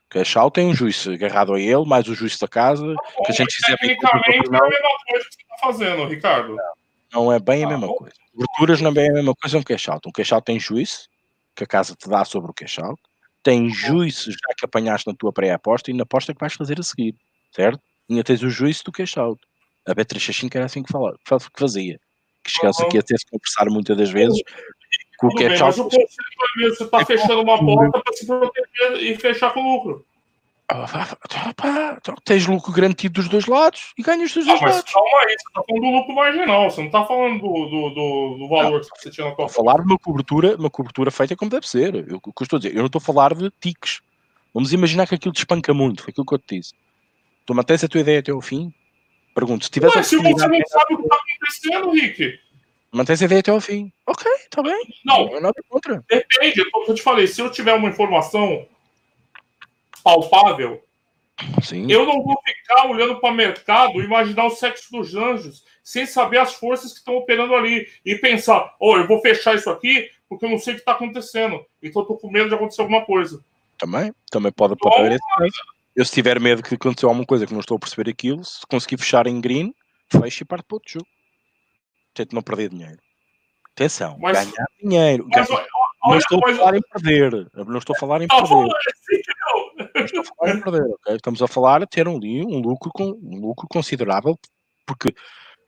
Speaker 1: Cash out tem um juiz agarrado a ele, mais o juiz da casa. Tá que a gente fizer
Speaker 2: tecnicamente é a mesma coisa que você está fazendo, Ricardo.
Speaker 1: Não, não é bem a ah, mesma coisa. Coberturas não é a mesma coisa um cash out. Um cash out tem juízo, que a casa te dá sobre o cash out, tem juízo já que apanhaste na tua pré-aposta e na aposta que vais fazer a seguir, certo? E ainda tens o juízo do cash out. A B365 era assim que, falava, que fazia. Que chegasse aqui a ter-se conversar muitas das vezes
Speaker 2: com o cash out. Mas o conceito é mesmo, você está é fechando uma porta para se proteger e fechar com lucro.
Speaker 1: Então tens lucro garantido dos dois lados e ganhas dos dois ah, mas lados.
Speaker 2: Calma aí, você está falando do lucro marginal, você não está falando do, do, do, do valor não, que você tinha na tua
Speaker 1: falar de uma cobertura, uma cobertura feita como deve ser. Eu, o que eu estou a dizer, eu não estou a falar de tiques. Vamos imaginar que aquilo te espanca muito, foi aquilo que eu te disse. Tu mantens a tua ideia até ao fim? Pergunto, se tivesse.
Speaker 2: se você não sabe o que está acontecendo, Rick.
Speaker 1: Mantens a ideia até ao fim. Ok, está bem.
Speaker 2: Não, não, não contra. Depende, como eu te falei, se eu tiver uma informação palpável,
Speaker 1: Sim.
Speaker 2: eu não vou ficar olhando para o mercado, imaginar o sexo dos anjos, sem saber as forças que estão operando ali e pensar, oh, eu vou fechar isso aqui porque eu não sei o que está acontecendo, então eu estou com medo de acontecer alguma coisa.
Speaker 1: Também, também pode, pode haver esse Eu se tiver medo que aconteceu alguma coisa que não estou a perceber aquilo, se conseguir fechar em green, fecho e parto para outro jogo. Tento não perder dinheiro. Atenção, mas, ganhar dinheiro. Mas, ganhar... Não estou a falar em perder. Não estou a falar em perder. Estamos a falar em perder, ok? Estamos a falar de ter um, um, lucro, com, um lucro considerável, porque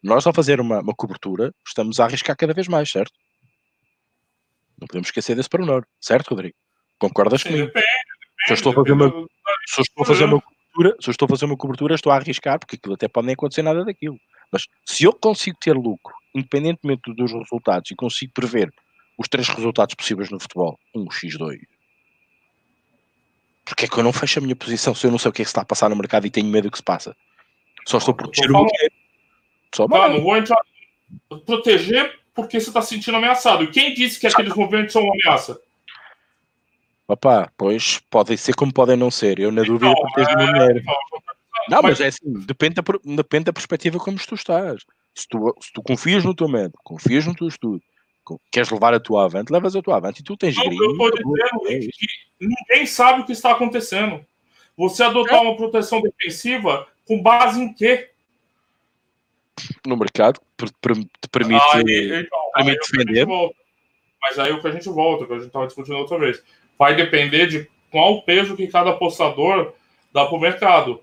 Speaker 1: nós ao fazer uma, uma cobertura estamos a arriscar cada vez mais, certo? Não podemos esquecer desse pormenor, certo, Rodrigo? Concordas Sim, comigo? Depende, depende, se eu estou a fazer uma, se estou a fazer uma cobertura, se eu estou a fazer uma cobertura, estou a arriscar, porque aquilo até pode nem acontecer nada daquilo. Mas se eu consigo ter lucro, independentemente dos resultados, e consigo prever os três resultados possíveis no futebol, um X2, porque é que eu não fecho a minha posição se eu não sei o que é que se está a passar no mercado e tenho medo do que se passa? Só estou a proteger o meu
Speaker 2: Só não vou entrar. Proteger porque você está se sentindo ameaçado. E quem disse que aqueles movimentos são uma ameaça?
Speaker 1: Opa, pois podem ser como podem não ser. Eu, na então, dúvida, protejo o meu dinheiro. Não, mas, mas é assim, depende da, depende da perspectiva como tu estás. Se tu, se tu confias no teu método, confias no teu estudo, queres levar a tua avante, levas a tua avante e tu tens
Speaker 2: gringo. Eu estou dizendo é que ninguém sabe o que está acontecendo. Você adotar é. uma proteção defensiva com base em quê?
Speaker 1: No mercado, te permite, aí, então, permite
Speaker 2: aí defender. Mas aí o que a gente volta, que a gente estava discutindo outra vez, vai depender de qual o peso que cada apostador dá para o mercado.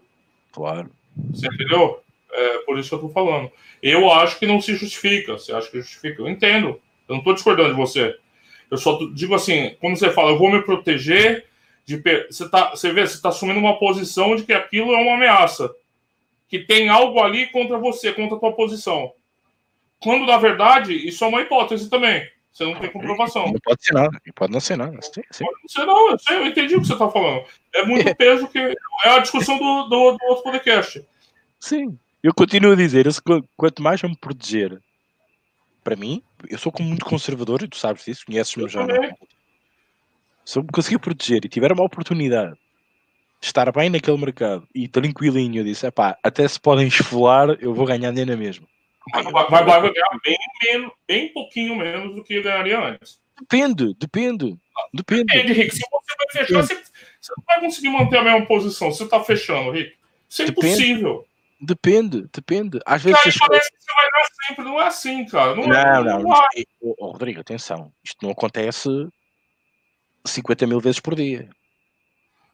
Speaker 1: Claro.
Speaker 2: Você entendeu? É por isso que eu estou falando. Eu acho que não se justifica. Você acha que justifica? Eu entendo. Eu não estou discordando de você. Eu só digo assim, quando você fala, eu vou me proteger de. Você, tá, você vê, você está assumindo uma posição de que aquilo é uma ameaça. Que tem algo ali contra você, contra a tua posição. Quando, na verdade, isso é uma hipótese também. Você não tem comprovação.
Speaker 1: Não pode ser nada, pode não ser nada. Sim,
Speaker 2: sim. Pode não ser não, eu, sei, eu entendi o que você está falando. É muito peso que. É a discussão do, do, do outro podcast.
Speaker 1: Sim, eu continuo a dizer, quanto mais eu me proteger para mim, eu sou muito conservador e tu sabes disso, conheces-me já. Não? Se eu me conseguir proteger e tiver uma oportunidade de estar bem naquele mercado e tranquilinho, eu disse: pá, até se podem esfolar, eu vou ganhar dinheiro mesmo.
Speaker 2: Vai, vai, vai ganhar bem, menos, bem pouquinho menos do que ganharia antes.
Speaker 1: Depende, depende. Depende.
Speaker 2: Depende, Rick. Se você vai fechar, você, você, não vai conseguir manter a mesma posição. Você está fechando, Rick. Isso é depende. impossível.
Speaker 1: Depende, depende. Às vezes.
Speaker 2: Aí, parece que você vai dar sempre, não é assim, cara. Não, é,
Speaker 1: não. não, não. É, oh, Rodrigo, atenção. Isto não acontece 50 mil vezes por dia.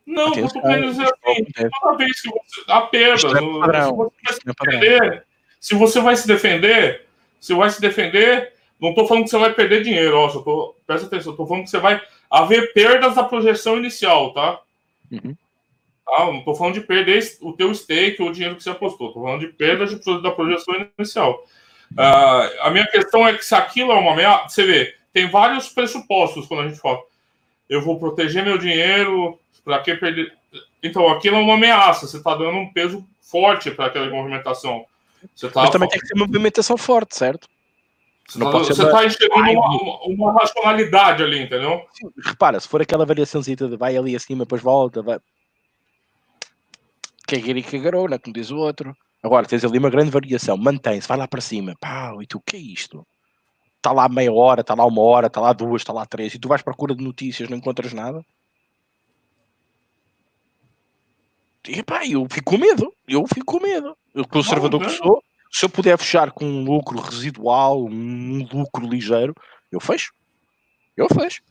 Speaker 2: Não, atenção, eu tô querendo dizer assim, toda vez que você dá perda, é padrão, se, você vai se, defender, se você vai se defender, se vai se defender, não estou falando que você vai perder dinheiro, ó, só tô, presta atenção, estou falando que você vai haver perdas da projeção inicial, tá? Uhum. Ah, não estou falando de perder o teu stake ou o dinheiro que você apostou. Estou falando de perda da projeção inicial. Uh, a minha questão é que se aquilo é uma ameaça, você vê, tem vários pressupostos quando a gente fala. Eu vou proteger meu dinheiro, para que perder? Então, aquilo é uma ameaça. Você está dando um peso forte para aquela movimentação.
Speaker 1: Você tá Mas também tem que ser uma movimentação forte, certo?
Speaker 2: Você está tá enxergando uma, uma, racionalidade ali, entendeu?
Speaker 1: Sim, repara, se for aquela variaçãozinha de vai ali acima, depois volta, vai cagar e cagarona, como diz o outro. Agora tens ali uma grande variação, mantém-se, vai lá para cima, pá, e tu, o que é isto? Está lá meia hora, está lá uma hora, está lá duas, está lá três, e tu vais à procura de notícias, não encontras nada. E pá, eu fico com medo, eu fico com medo. Eu, conservador não, não. que sou, se eu puder fechar com um lucro residual, um lucro ligeiro, eu fecho. Eu fecho.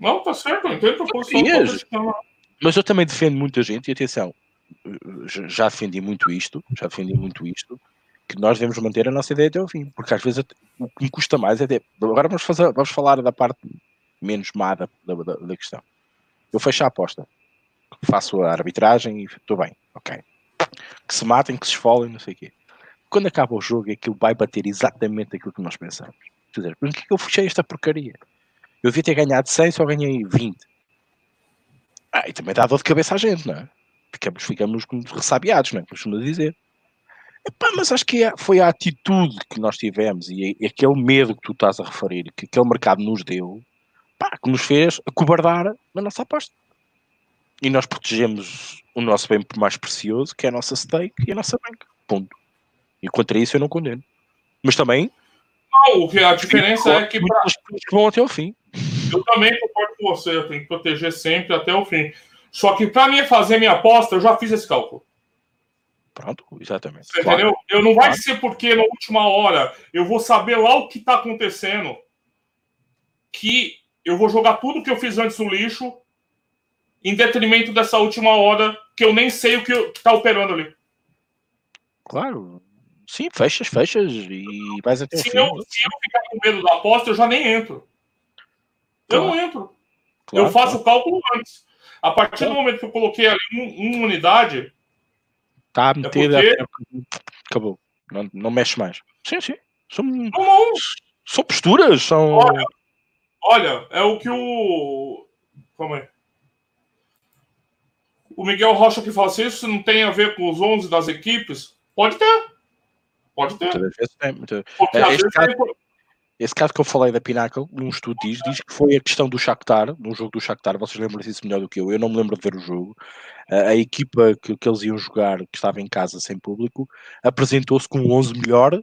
Speaker 2: Não, tá certo, eu entendo a posição.
Speaker 1: Mas eu também defendo muita gente, e atenção, já defendi muito isto, já defendi muito isto, que nós devemos manter a nossa ideia até ao fim, porque às vezes o que me custa mais é. De... Agora vamos, fazer, vamos falar da parte menos má da, da, da questão. Eu fecho a aposta, faço a arbitragem e estou bem, ok. Que se matem, que se esfolem, não sei o quê. Quando acaba o jogo, aquilo vai bater exatamente aquilo que nós pensamos. Quer dizer, por que eu fechei esta porcaria? Eu devia ter ganhado 100, só ganhei 20. Ah, e também dá dor de cabeça à gente, não é? Ficamos, ficamos ressabiados, não é? Costuma dizer. Epá, mas acho que é, foi a atitude que nós tivemos e, e, aquele medo que tu estás a referir, que aquele mercado nos deu, pá, que nos fez acobardar na nossa aposta. E nós protegemos o nosso bem mais precioso, que é a nossa stake e a nossa banca. Ponto. E contra isso eu não condeno. Mas também.
Speaker 2: Não, o que a diferença é que. Pra...
Speaker 1: que vão até o fim.
Speaker 2: Eu também concordo com você, eu tenho que proteger sempre até o fim. Só que para mim fazer minha aposta, eu já fiz esse cálculo.
Speaker 1: Pronto, exatamente.
Speaker 2: Você claro. entendeu? Eu não vai claro. ser porque na última hora eu vou saber lá o que está acontecendo que eu vou jogar tudo que eu fiz antes no lixo em detrimento dessa última hora que eu nem sei o que está operando ali.
Speaker 1: Claro. Sim, fechas, fechas e vais até
Speaker 2: se, eu, se eu ficar com medo da aposta, eu já nem entro. Claro. Eu não entro. Claro, eu faço o cálculo antes. A partir do momento que eu coloquei ali um, uma unidade.
Speaker 1: Tá a meter. É porque... Acabou. Não, não mexe mais. Sim, sim. São, não, não. são posturas. São...
Speaker 2: Olha, olha, é o que o. Calma aí. O Miguel Rocha que fala assim, isso não tem a ver com os 11 das equipes? Pode ter. Pode ter. Porque,
Speaker 1: é, esse, caso, esse caso que eu falei da Pinnacle, num estudo diz, diz que foi a questão do Shakhtar, no jogo do Shakhtar, vocês lembram disso melhor do que eu, eu não me lembro de ver o jogo, a, a equipa que, que eles iam jogar, que estava em casa sem público, apresentou-se com um 11 melhor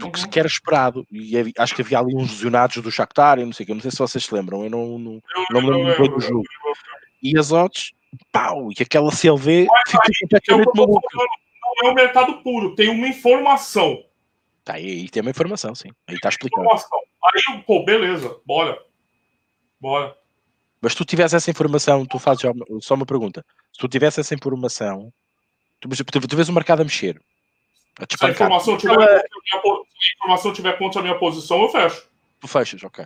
Speaker 1: do que, uhum. que era esperado. E havia, acho que havia ali uns lesionados do Shakhtar, eu não sei, não sei se vocês se lembram, eu não, não, não me lembro bem do jogo. E as odds, pau, e aquela CLV ficou completamente maluca.
Speaker 2: Não é o mercado puro, tem uma informação.
Speaker 1: Tá aí, aí tem uma informação, sim. Aí tá explicando. Informação.
Speaker 2: Aí, pô, beleza, bora. Bora.
Speaker 1: Mas se tu tivesse essa informação, tu fazes só uma pergunta. Se tu tivesse essa informação, tu, tu, tu vês o mercado a mexer.
Speaker 2: A se, a informação tiver, Ela... se a informação tiver contra a minha posição, eu fecho.
Speaker 1: Tu fechas, ok.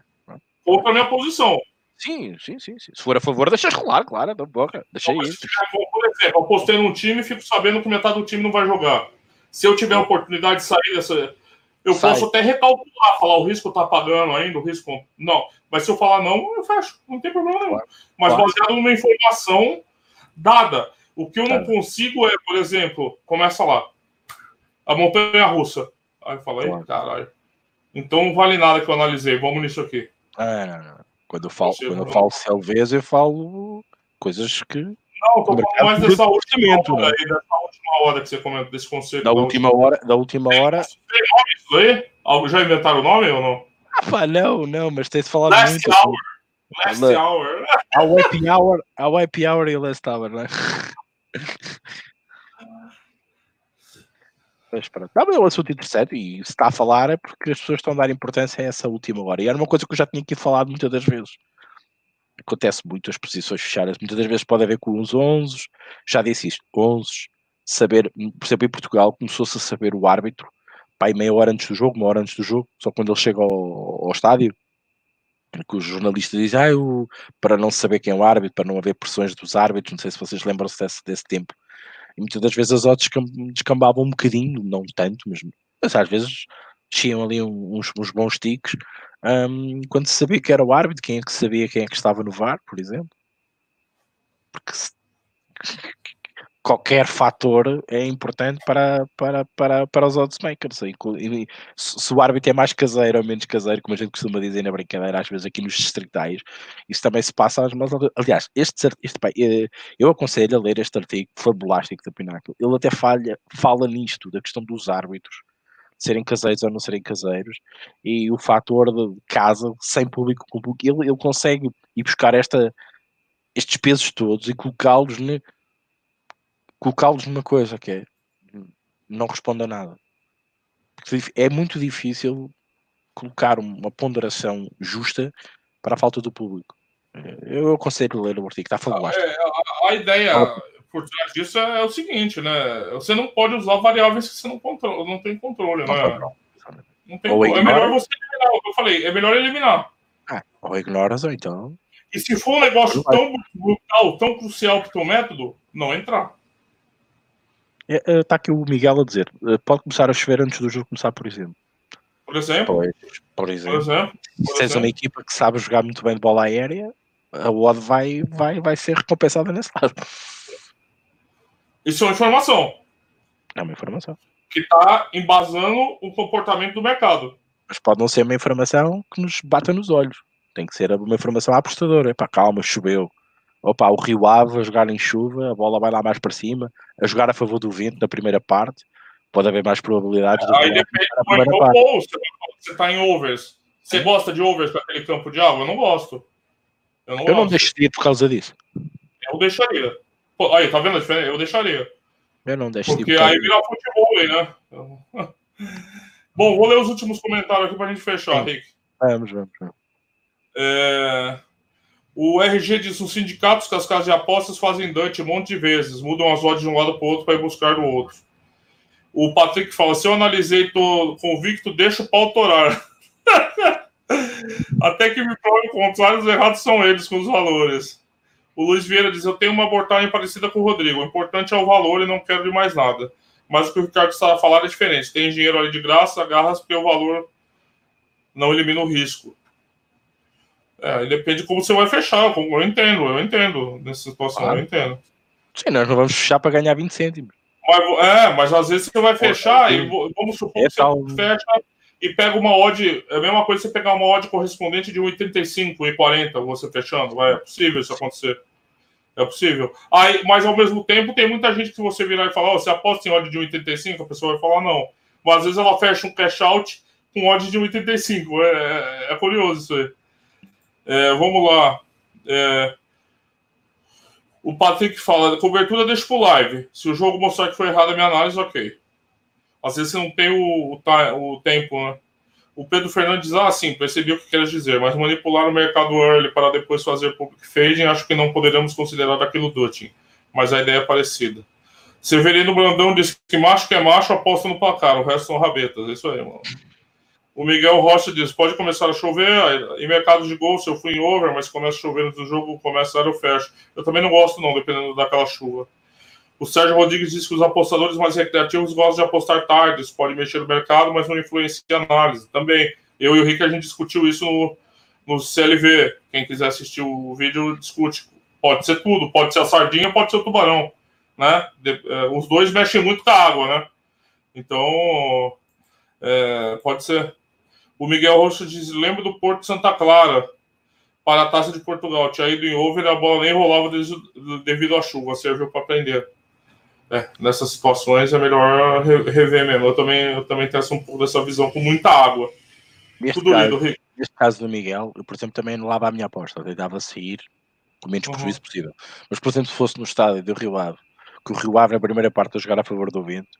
Speaker 2: Contra a minha posição.
Speaker 1: Sim, sim, sim, sim. Se for a favor, deixa rolar, claro, da boca. Deixa então, isso.
Speaker 2: Por exemplo, eu postei num time e fico sabendo que metade do time não vai jogar. Se eu tiver a oportunidade de sair dessa. Eu Sai. posso até recalcular, falar o risco tá pagando ainda, o risco. Não. Mas se eu falar não, eu fecho. Não tem problema nenhum. Claro. Mas claro. baseado numa informação dada. O que eu não consigo é, por exemplo, começa lá. A montanha russa. Aí eu falei, claro. caralho. Então não vale nada que eu analisei. Vamos nisso aqui.
Speaker 1: É, não, não. Quando eu falo, quando eu falo Selvez, eu falo coisas que.
Speaker 2: Não, tô falando mais dessa última, hora, né? aí, dessa última hora que você comenta desse conceito.
Speaker 1: Da, da última, última hora. Da última hora.
Speaker 2: Tem nome isso aí? Já inventaram o nome ou não?
Speaker 1: Ah, pá, não, não, mas tem-se falado
Speaker 2: last
Speaker 1: muito.
Speaker 2: Hour. Last Look, hour.
Speaker 1: A happy hour, a happy hour e last hour, né? Mas pronto. Não, mas é um assunto interessante e se está a falar é porque as pessoas estão a dar importância a essa última hora. E era uma coisa que eu já tinha aqui falado muitas das vezes. Acontece muito as posições fechadas. Muitas das vezes pode haver com os 11, já disse isto, 11, saber, por exemplo, em Portugal começou-se a saber o árbitro, pai, meia hora antes do jogo, uma hora antes do jogo, só quando ele chega ao, ao estádio, que os jornalistas dizem, ah, eu, para não saber quem é o árbitro, para não haver pressões dos árbitros, não sei se vocês lembram-se desse, desse tempo, e muitas das vezes as odds descambavam um bocadinho, não tanto, mas, mas às vezes tinham ali uns, uns bons tiques um, quando se sabia que era o árbitro, quem é que sabia quem é que estava no VAR, por exemplo. Porque se, qualquer fator é importante para, para, para, para os oddsmakers. E, se o árbitro é mais caseiro ou menos caseiro, como a gente costuma dizer na brincadeira, às vezes aqui nos distritais, isso também se passa às mãos. Aliás, este, este, eh, eu aconselho a ler este artigo fabulástico da Pináculo. Ele até falha, fala nisto, da questão dos árbitros serem caseiros ou não serem caseiros e o fator de casa sem público com público, ele, ele consegue ir buscar esta, estes pesos todos e colocá-los colocá-los numa coisa que é não responda a nada. É muito difícil colocar uma ponderação justa para a falta do público. Eu aconselho ler o artigo, está fabuloso.
Speaker 2: É, a, a, ideia por trás disso é, o seguinte, né? Você não pode usar variáveis que você não, controla, não tem controle, não né? Não tem ou É melhor você eliminar, eu falei, é melhor eliminar.
Speaker 1: Ah, ou ignoras, ou então.
Speaker 2: E se for um negócio tão brutal, tão crucial para o teu método, não entrar.
Speaker 1: Está é, é, aqui o Miguel a dizer: é, pode começar a chover antes do jogo começar, por exemplo.
Speaker 2: Por exemplo?
Speaker 1: Pois, por exemplo. Por exemplo. Se tens uma equipa que sabe jogar muito bem de bola aérea, a odd vai, vai, vai ser recompensada nesse lado.
Speaker 2: Isso é uma informação.
Speaker 1: É uma informação.
Speaker 2: Que está embasando o comportamento do mercado.
Speaker 1: Mas pode não ser uma informação que nos bata nos olhos. Tem que ser uma informação apostadora. Epá, calma, choveu opa, o Rio Ave a jogar em chuva, a bola vai lá mais para cima, a jogar a favor do vento na primeira parte, pode haver mais probabilidades.
Speaker 2: Aí depende do primeira parte. você está em overs. Você gosta de overs com aquele campo de água? Eu não gosto.
Speaker 1: Eu não, eu não deixaria por causa disso.
Speaker 2: Eu deixaria. Pô, aí, tá vendo a diferença? Eu deixaria.
Speaker 1: Eu não deixaria.
Speaker 2: Porque aí vira futebol aí, né? Bom, vou ler os últimos comentários aqui pra gente fechar, Rick.
Speaker 1: Vamos, vamos, vamos.
Speaker 2: É... O RG diz: os sindicatos que as casas de apostas fazem Dutch um monte de vezes, mudam as odds de um lado para o outro para ir buscar no outro. O Patrick fala: se eu analisei, tô convicto, deixa o pau torar. Até que me prove o contrário, os errados são eles com os valores. O Luiz Vieira diz: Eu tenho uma abordagem parecida com o Rodrigo. O importante é o valor e não quero de mais nada. Mas o que o Ricardo estava falando é diferente. Tem dinheiro ali de graça, agarras porque o valor não elimina o risco. É, depende de como você vai fechar. Eu entendo, eu entendo nessa situação, ah. eu entendo.
Speaker 1: Sim, nós não vamos fechar para ganhar 20 cêntimos.
Speaker 2: Mas, é, mas às vezes você vai fechar é, e vamos supor é que tal... você fecha e pega uma odd. É a mesma coisa você pegar uma odd correspondente de 1,35 e 40 você fechando. É possível isso acontecer. É possível. Aí, mas ao mesmo tempo, tem muita gente que você virar e falar: oh, você aposta em odd de 1,85, a pessoa vai falar não. Mas às vezes ela fecha um cash out com odd de 1,85. É, é, é curioso isso aí. É, vamos lá. É, o Patrick fala: cobertura deixa pro live. Se o jogo mostrar que foi errado a minha análise, ok. Às vezes você não tem o, o, o tempo, né? O Pedro Fernandes ah, sim, percebi o que queres dizer, mas manipular o mercado early para depois fazer public fading, acho que não poderíamos considerar aquilo dutting, mas a ideia é parecida. Severino Brandão diz que macho que é macho aposta no placar, o resto são rabetas, é isso aí, mano. O Miguel Rocha diz: pode começar a chover. Em mercado de gol, se eu fui em over, mas começa a chover no jogo, começa a eu fecho. Eu também não gosto, não, dependendo daquela chuva. O Sérgio Rodrigues diz que os apostadores mais recreativos gostam de apostar tarde, isso pode mexer no mercado, mas não influencia a análise. Também, eu e o Rick, a gente discutiu isso no, no CLV. Quem quiser assistir o vídeo, discute. Pode ser tudo, pode ser a sardinha, pode ser o tubarão. Né? De, é, os dois mexem muito com a água, né? Então, é, pode ser. O Miguel Rocha diz: lembra do Porto Santa Clara para a taça de Portugal. Tinha ido em over e a bola nem rolava devido à chuva. Serviu para aprender é, nessas situações é melhor rever mesmo. Eu também, eu também tenho um pouco dessa visão com muita água.
Speaker 1: Neste Tudo caso, lindo. Neste caso do Miguel, eu, por exemplo, também anulava a minha aposta. Eu tentava sair com o menos uhum. prejuízo possível. Mas, por exemplo, se fosse no estádio do Rio Ave, que o Rio Ave na primeira parte a jogar a favor do vento,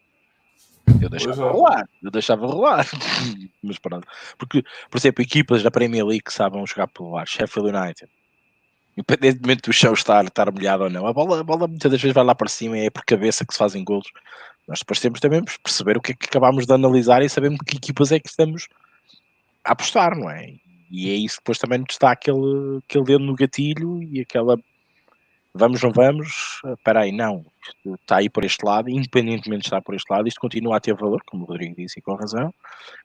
Speaker 1: eu deixava é. rolar, eu deixava rolar. Mas pronto. Porque, por exemplo, equipas da Premier League que sabem jogar pelo ar, Sheffield United, independentemente do chão estar, estar molhado ou não, a bola, a bola muitas das vezes vai lá para cima e é por cabeça que se fazem golos. Nós depois temos também perceber o que é que acabamos de analisar e sabemos que equipas é que estamos a apostar, não é? E é isso que depois também nos está aquele, aquele dedo no gatilho e aquela vamos, não vamos, espera aí, não, está aí por este lado, independentemente de estar por este lado, isto continua a ter valor, como o Rodrigo disse e com razão,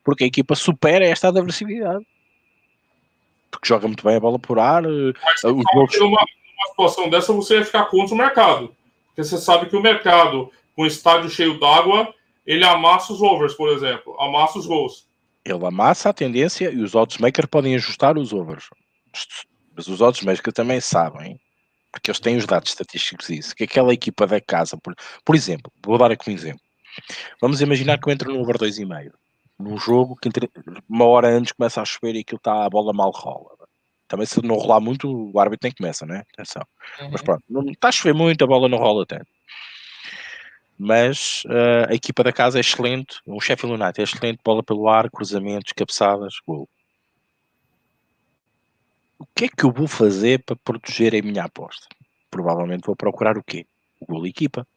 Speaker 1: porque a equipa supera esta adversidade porque joga muito bem a bola por ar. Eh,
Speaker 2: Mas os numa, numa situação dessa, você ia ficar contra o mercado. Porque você sabe que o mercado, com o estádio cheio d'água, ele amassa os overs, por exemplo, amassa os gols.
Speaker 1: Ele amassa a tendência e os oddsmakers podem ajustar os overs. Mas os oddsmakers também sabem, porque eles têm os dados estatísticos disso, que aquela equipa da casa, por, por exemplo, vou dar aqui um exemplo. Vamos imaginar que eu entro no over 2,5 num jogo que entre, uma hora antes começa a chover e aquilo está a bola mal rola. Também se não rolar muito, o árbitro nem começa, né? Atenção. Uhum. Mas pronto, não está a chover muito, a bola não rola tanto. Mas uh, a equipa da casa é excelente, o Sheffield United é excelente, bola pelo ar, cruzamentos, cabeçadas, gol. Que é que eu vou fazer para proteger a minha aposta? Provavelmente vou procurar o quê? O gol equipa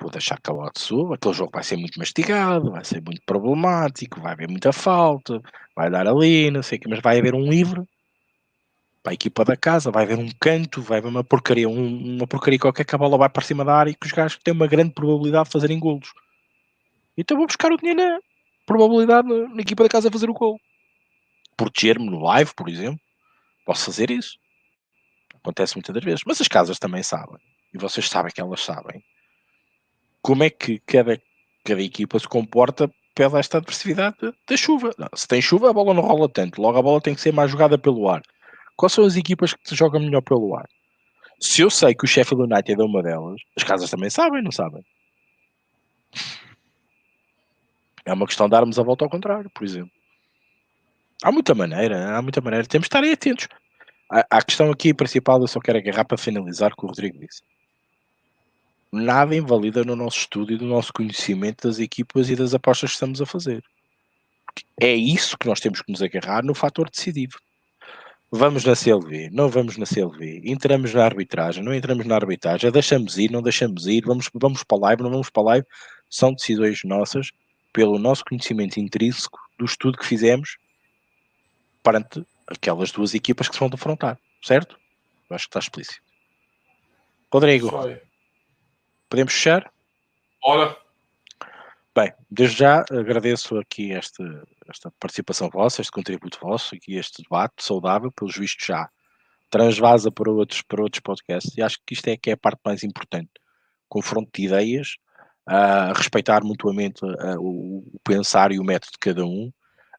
Speaker 1: vou deixar que a Lotte suba, aquele jogo vai ser muito mastigado, vai ser muito problemático, vai haver muita falta, vai dar ali, não sei o que, mas vai haver um livre para a equipa da casa, vai haver um canto, vai haver uma porcaria, um, uma porcaria qualquer que a bola vai para cima da área e que os gajos têm uma grande probabilidade de fazerem golos. Então vou buscar o dinheiro na probabilidade na, na equipa da casa fazer o gol. Proteger-me no live, por exemplo, posso fazer isso. Acontece muitas das vezes, mas as casas também sabem, e vocês sabem que elas sabem como é que cada, cada equipa se comporta pela esta adversidade da chuva. Não, se tem chuva, a bola não rola tanto, logo a bola tem que ser mais jogada pelo ar. Quais são as equipas que se jogam melhor pelo ar? Se eu sei que o Sheffield United é uma delas, as casas também sabem, não sabem? É uma questão de darmos a volta ao contrário, por exemplo. Há muita maneira, há muita maneira. Temos de estar aí atentos. A, questão aqui principal, eu só quero agarrar para finalizar com o Rodrigo disse nada invalida no nosso estudo e no nosso conhecimento das equipas e das apostas que estamos a fazer. É isso que nós temos que nos agarrar no fator decisivo. vamos na CLV, não vamos na CLV, entramos na arbitragem, não entramos na arbitragem, deixamos ir, não deixamos ir, vamos, vamos para live, não vamos para live, são decisões nossas pelo nosso conhecimento intrínseco do estudo que fizemos perante aquelas duas equipas que se vão defrontar, certo? Eu acho que está explícito. Rodrigo, podemos fechar?
Speaker 2: Bora.
Speaker 1: Bem, desde já agradeço aqui esta, esta participação vossa, este contributo vosso, aqui este debate saudável, pelos vistos já transvasa para outros, para outros podcasts, e acho que isto é que é a parte mais importante. Confronto de ideias, uh, respeitar mutuamente uh, o, o, pensar e o método de cada um,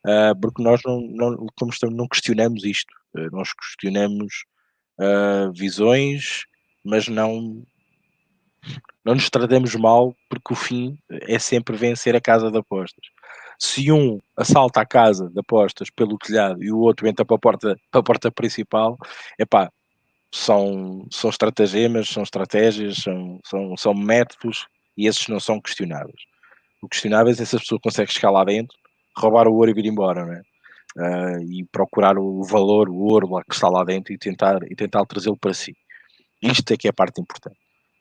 Speaker 1: uh, porque nós não, não, como estamos, não questionamos isto, nós questionamos visões, mas não não nos tratamos mal porque o fim é sempre vencer a casa de apostas. Se um assalta a casa de apostas pelo telhado e o outro entra para a porta, para a porta principal, epá, são, são estratagemas, são estratégias, são, são, são métodos e esses não são questionáveis. O questionável é se essa pessoa consegue chegar lá dentro, roubar o ouro e vir embora, né? Uh, e procurar o valor, o ouro lá que está lá dentro e tentar, e tentar trazê-lo para si. Isto é que é a parte importante.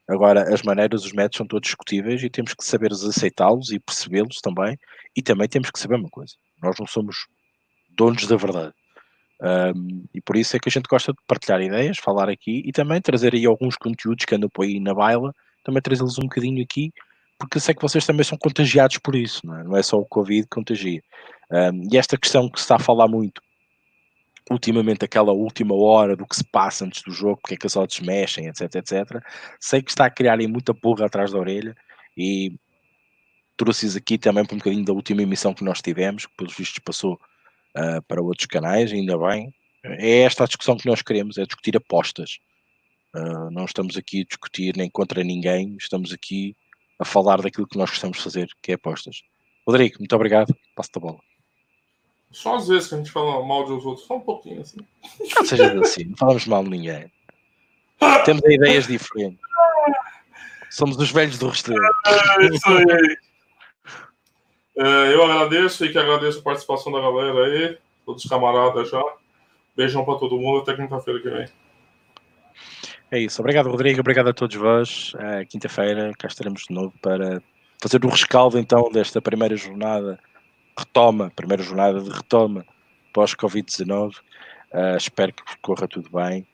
Speaker 1: Agora, as maneiras, os métodos são todos discutíveis e temos que saber aceitá-los e percebê-los também. E também temos que saber uma coisa: nós não somos donos da verdade. Um, e por isso é que a gente gosta de partilhar ideias, falar aqui e também trazer aí alguns conteúdos que andam por aí na baila, também trazê-los um bocadinho aqui, porque eu sei que vocês também são contagiados por isso, não é, não é só o Covid que contagia. Um, e esta questão que se está a falar muito ultimamente aquela última hora do que se passa antes do jogo, porque é que as odds mexem, etc, etc. Sei que está a criar aí muita porra atrás da orelha e trouxe-os aqui também para um bocadinho da última emissão que nós tivemos, que pelos vistos passou uh, para outros canais, ainda bem. É esta a discussão que nós queremos, é discutir apostas. Uh, não estamos aqui a discutir nem contra ninguém, estamos aqui a falar daquilo que nós gostamos de fazer, que é apostas. Rodrigo, muito obrigado, passo-te a bola.
Speaker 2: Só às vezes que a gente fala mal de os outros, só um pouquinho assim.
Speaker 1: Não seja assim, não falamos mal de ninguém. Temos ideias diferentes. Somos os velhos do Restelo.
Speaker 2: É isso aí. É, eu agradeço e que agradeço a participação da galera aí, todos os camaradas já. Beijão para todo mundo, até quinta-feira que vem.
Speaker 1: É isso. Obrigado, Rodrigo. Obrigado a todos vós. É, quinta-feira cá estaremos de novo para fazer o rescaldo então desta primeira jornada retoma, primeira jornada de retoma pós-Covid-19. Uh, espero que corra tudo bem.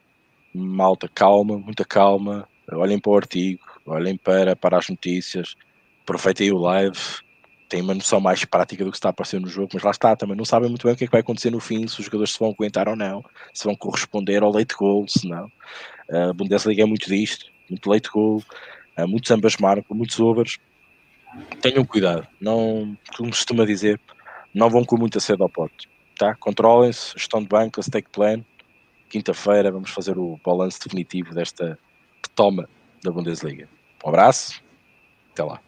Speaker 1: Malta, calma, muita calma. Olhem para o artigo, olhem para, para as notícias, aproveitem o live. Tem uma noção mais prática do que está a aparecer no jogo, mas lá está, também não sabem muito bem o que é que vai acontecer no fim, se os jogadores se vão aguentar ou não, se vão corresponder ao late goal, se não. A Bundesliga é muito disto, muito late goal, uh, muitos ambas marcam, muitos overs tenham cuidado, não, como costuma dizer, não vão com muita cedo ao pote, tá? Controlem-se, gestão de banca, stake plan. Quinta-feira vamos fazer o balanço definitivo desta toma da Bundesliga. Um abraço, até lá.